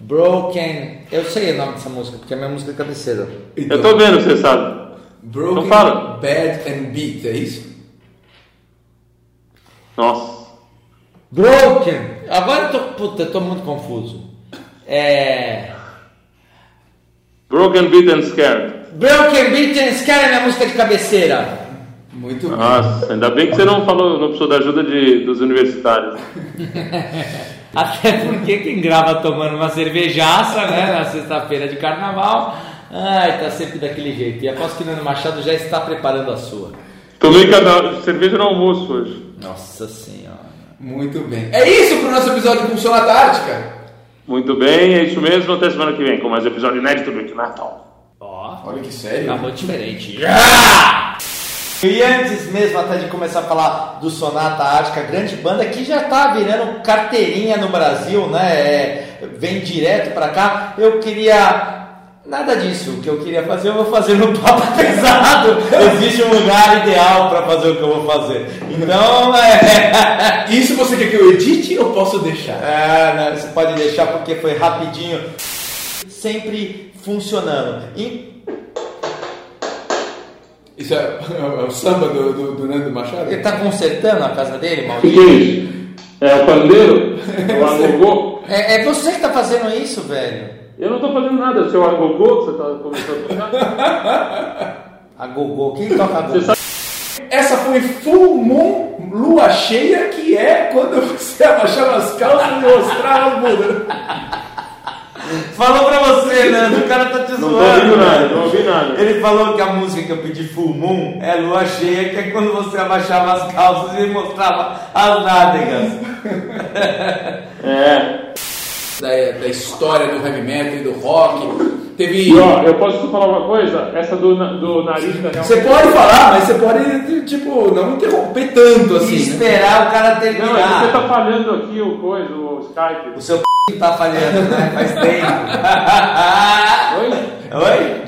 Broken. Eu sei o nome dessa música, porque é a minha música de cabeceira. Eu tô vendo, você sabe. Broken, Então fala. Bad and Beat, é isso? Nossa. Broken! Agora eu tô, puta, eu tô muito confuso. É. Broken Beat and Scared. Broken Beat and Scare é minha música de cabeceira. Muito bem. Nossa, ainda bem que você não falou, não precisou da ajuda de, dos universitários. [LAUGHS] Até porque quem grava tomando uma cervejaça, né, na sexta-feira de carnaval, ai, tá sempre daquele jeito. E aposto que Nando Machado já está preparando a sua. Tomei cada cerveja no almoço hoje. Nossa senhora. Muito bem. É isso pro nosso episódio com Sonata Ártica? Muito bem, é isso mesmo. Até semana que vem com mais um episódio inédito do Natal. Ó, Olha que sério. acabou diferente. E antes mesmo até de começar a falar do Sonata Ártica, grande banda que já tá virando carteirinha no Brasil, né? É, vem direto pra cá. Eu queria nada disso. O que eu queria fazer, eu vou fazer no papo [LAUGHS] pesado. Existe um lugar ideal pra fazer o que eu vou fazer. Então, é, [LAUGHS] Isso você quer que eu edite ou posso deixar? é, né, você pode deixar porque foi rapidinho. Sempre funcionando. E Isso é, [LAUGHS] é o samba do, do, do Nando Machado? ele tá consertando a casa dele, O que, Maurício? é isso? É o pandeiro? É o [LAUGHS] agogô? É, é você que tá fazendo isso, velho. Eu não tô fazendo nada, é o seu agogô que você tá começando a tocar. [LAUGHS] A Gogô, quem toca a Gogô? Você sabe Essa foi Full Moon Lua Cheia, que é quando você abaixava as calças e mostrava as bundas. Falou pra você, Nando, o cara tá te Não tô ouvindo nada, não ouvi nada. Ele falou que a música que eu pedi Full Moon é Lua Cheia, que é quando você abaixava as calças e mostrava as nádegas. É. [LAUGHS] Da, da história do heavy metal e do rock. Teve. E ó, eu posso te falar uma coisa? Essa do, do nariz da Você pode falar, mas você pode, tipo, não interromper tanto assim. né? Esperar o cara Não, é terminar. tá falhando aqui o coisa, o Skype. O seu p tá falhando, né? Faz tempo. [LAUGHS] Oi? Oi?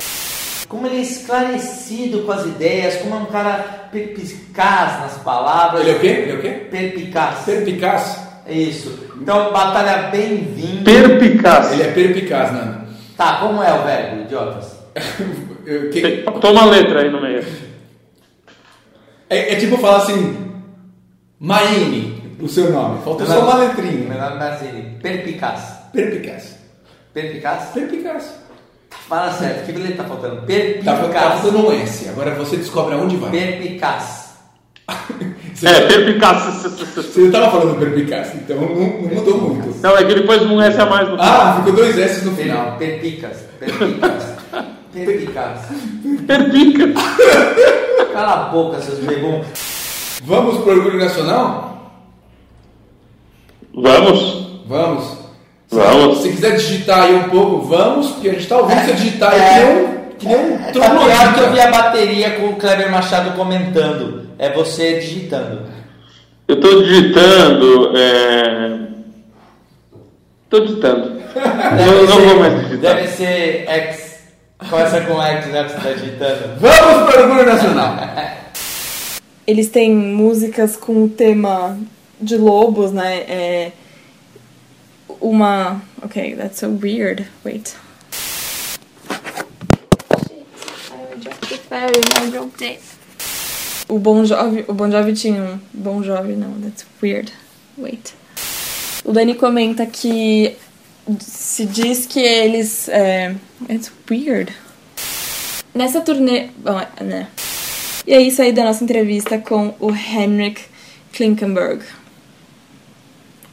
Como ele é esclarecido com as ideias, como é um cara perspicaz nas palavras. Ele é o quê? Ele é o quê? Perpicaz. Perpicaz? Isso. Então, batalha bem-vinda. Perpicaz. Ele é perpicaz, Nando. Tá, como é o verbo, idiotas? [LAUGHS] Eu- que- Toma a letra aí no meio. É, é tipo falar assim, Maine, o seu nome. Faltou só uma letrinha. Meu nome é Mazzini. Perpicaz. Perpicaz. Perpicaz? Perpicaz. Fala certo, que letra tá faltando? Tá, Perpicaz. tá faltando um S. Agora você descobre aonde vai. Perpicaz. [LAUGHS] É, perpicaz. Você não tava falando perpicaz, então não, não mudou muito. Não, é que depois um S a mais no final. Ah, ficou dois S no final. Per- Perpicaz. Perpicaz. [LAUGHS] Perpicaz. Perpica. [LAUGHS] Cala a boca, seus bebum. Vamos pro Orgulho Nacional? Vamos? Vamos. Se- Vamos. Se quiser digitar aí um pouco, vamos, porque a gente tá ouvindo você digitar aí É. que nem um, que nem um Tá que eu vi a bateria com o Kleber Machado comentando. É você digitando. Eu tô digitando. É... Tô digitando. Eu não vou mais digitar. Deve ser X. Começa com X, né? Que você tá digitando. Vamos pro Orgulho Nacional. [LAUGHS] Eles têm músicas com o tema de lobos, né? É uma. Ok, that's so weird. Wait. O Bon Jovi, o Bon Jovi tinha um Bon Jovi, não, that's weird. Wait. O Dani comenta que se diz que eles é, it's weird. Nessa turnê, bom, né? E é isso aí da nossa entrevista com o Henrik Klinkenberg.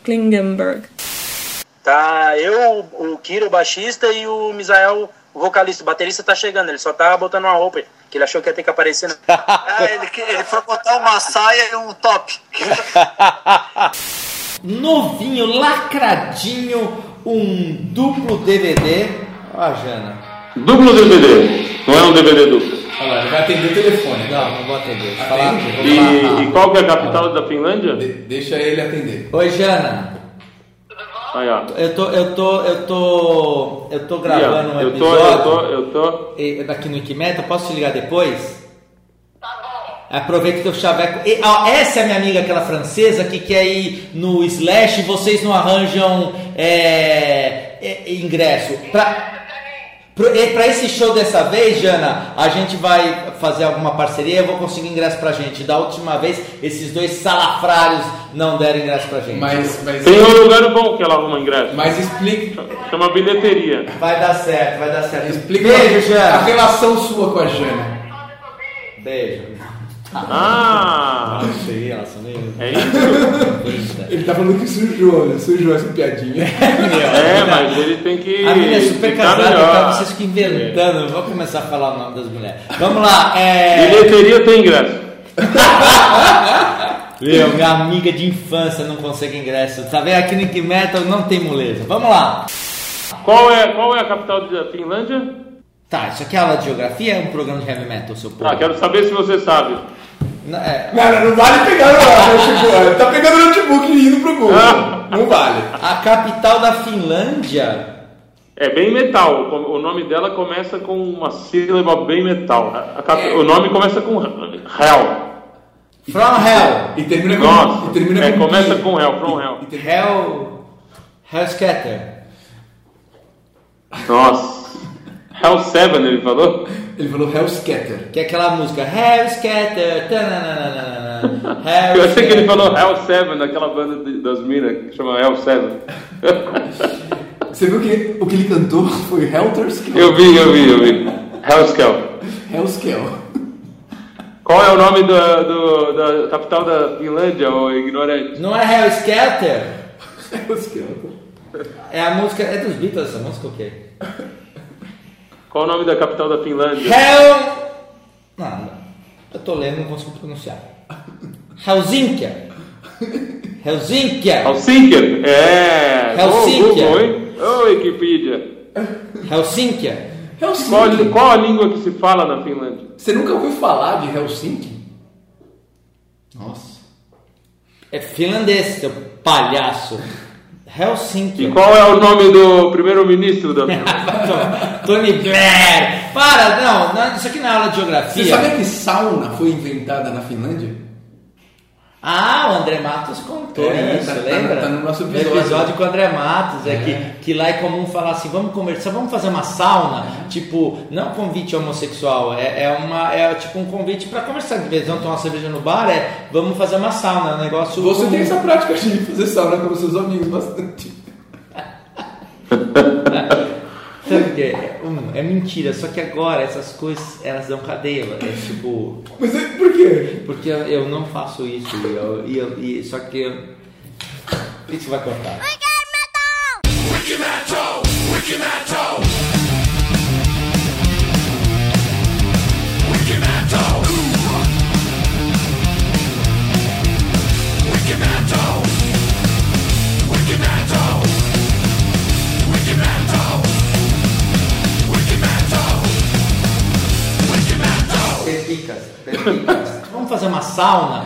Klingenberg. Tá, eu, o Kiro, o baixista, e o Misael, o vocalista. O baterista tá chegando, ele só tá botando uma roupa, que ele achou que ia ter que aparecer. É, [LAUGHS] ele, ele foi botar uma saia e um top. [LAUGHS] Novinho, lacradinho, um duplo DVD. Ó, a Jana. Duplo DVD. Não é um DVD duplo. Olha lá, ele vai atender o telefone. Não, não vou atender. Falar, E, falar e qual que é a capital da Finlândia? De- deixa ele atender. Oi, Jana. Aí, ó. Eu tô, eu tô, eu tô, eu tô gravando um eu tô, episódio. eu tô, eu tô. e- Aqui no Wikimeta, posso te ligar depois? Aproveita que eu chaveco. E, ó, essa é a minha amiga, aquela francesa, que quer ir no Slash e vocês não arranjam é, é, ingresso. Pra, pra esse show dessa vez, Jana, a gente vai fazer alguma parceria. Eu vou conseguir ingresso pra gente. Da última vez, esses dois salafrários não deram ingresso pra gente. Mas, mas, Tem um lugar bom que ela arruma ingresso. mas explique, Chama bilheteria. Vai dar certo, vai dar certo. explique Beijo, a Jana. relação sua com a Jana. Beijo. Ah! Sei, ela só meio- É isso? Ele tá falando que sujou, né? Sujou essa piadinha. É, mas ele tem que. A menina é super casada, então vocês ficam inventando. Não vou começar a falar o nome das mulheres. Vamos lá, é. Bilheteria tem ingresso. [LAUGHS] Meu, minha amiga de infância não consegue ingresso. Tá vendo? Aqui no Ink Metal não tem moleza. Vamos lá. Qual é, qual é a capital da Finlândia? Tá, isso aqui é aula de geografia é um programa de heavy metal, seu povo? Ah, quero saber se você sabe. Não, é, Não, não, vale pegar o notebook. Tá pegando o notebook e indo pro Google. Ah. Não vale. a capital da Finlândia. É bem metal. O o nome dela começa com uma sílaba bem metal. Cap- O nome começa com Hell. From Hell. E termina com. Nossa. e termina É, com começa com Hell, from Hell. Hell. Hellscatter. Nossa. Hell 7, ele falou? Ele falou Hellscatter. Que é aquela música Hellscatter. tananana, Eu achei que ele falou Hell 7, daquela banda de- das minas que chama Hell 7. Você viu que o que ele cantou foi Helter Skelter? Eu vi, eu vi, eu vi. Hellskel. Hellskel. Qual é o nome da, do- da capital da Finlândia, ô ignorante? Não é Hellscatter? Hellskelter. [LAUGHS] É a música. É dos Beatles essa música o quê? Qual o nome da capital da Finlândia? Hell. Não, eu tô lendo, não consigo pronunciar. Helsinkia. Helsinkia. Helsinki? É. Helsinki. Ô, Google, hein? Ô, Wikipedia. Helsinkia. Helsinki. Qual, qual a língua que se fala na Finlândia? Você nunca ouviu falar de Helsinki? Nossa. É finlandês, seu palhaço. Helsinki. E qual é o nome do primeiro-ministro da [LAUGHS] Finlândia? Tony Blair. Para, não, não, isso aqui não é aula de Você geografia. sabia que sauna foi inventada na Finlândia? Ah, o André Matos contou É, isso, tá- tá- lembra? tá no nosso No episódio. episódio com o André Matos, é, Que, que lá é comum falar assim, vamos conversar, vamos fazer uma sauna, tipo, não convite homossexual, é, é uma, é tipo um convite para conversar, de vez em tomar uma cerveja no bar, é vamos fazer uma sauna, é um negócio Você comum. tem essa prática de fazer sauna com os seus amigos bastante. [LAUGHS] Sabe é? Hum, é mentira, só que agora essas coisas, elas dão cadeia, é tipo... Mas é- por quê? Porque eu, eu não faço isso, e, eu, e, eu- e- só que... eu- Isso vai cortar. Vamos fazer uma sauna?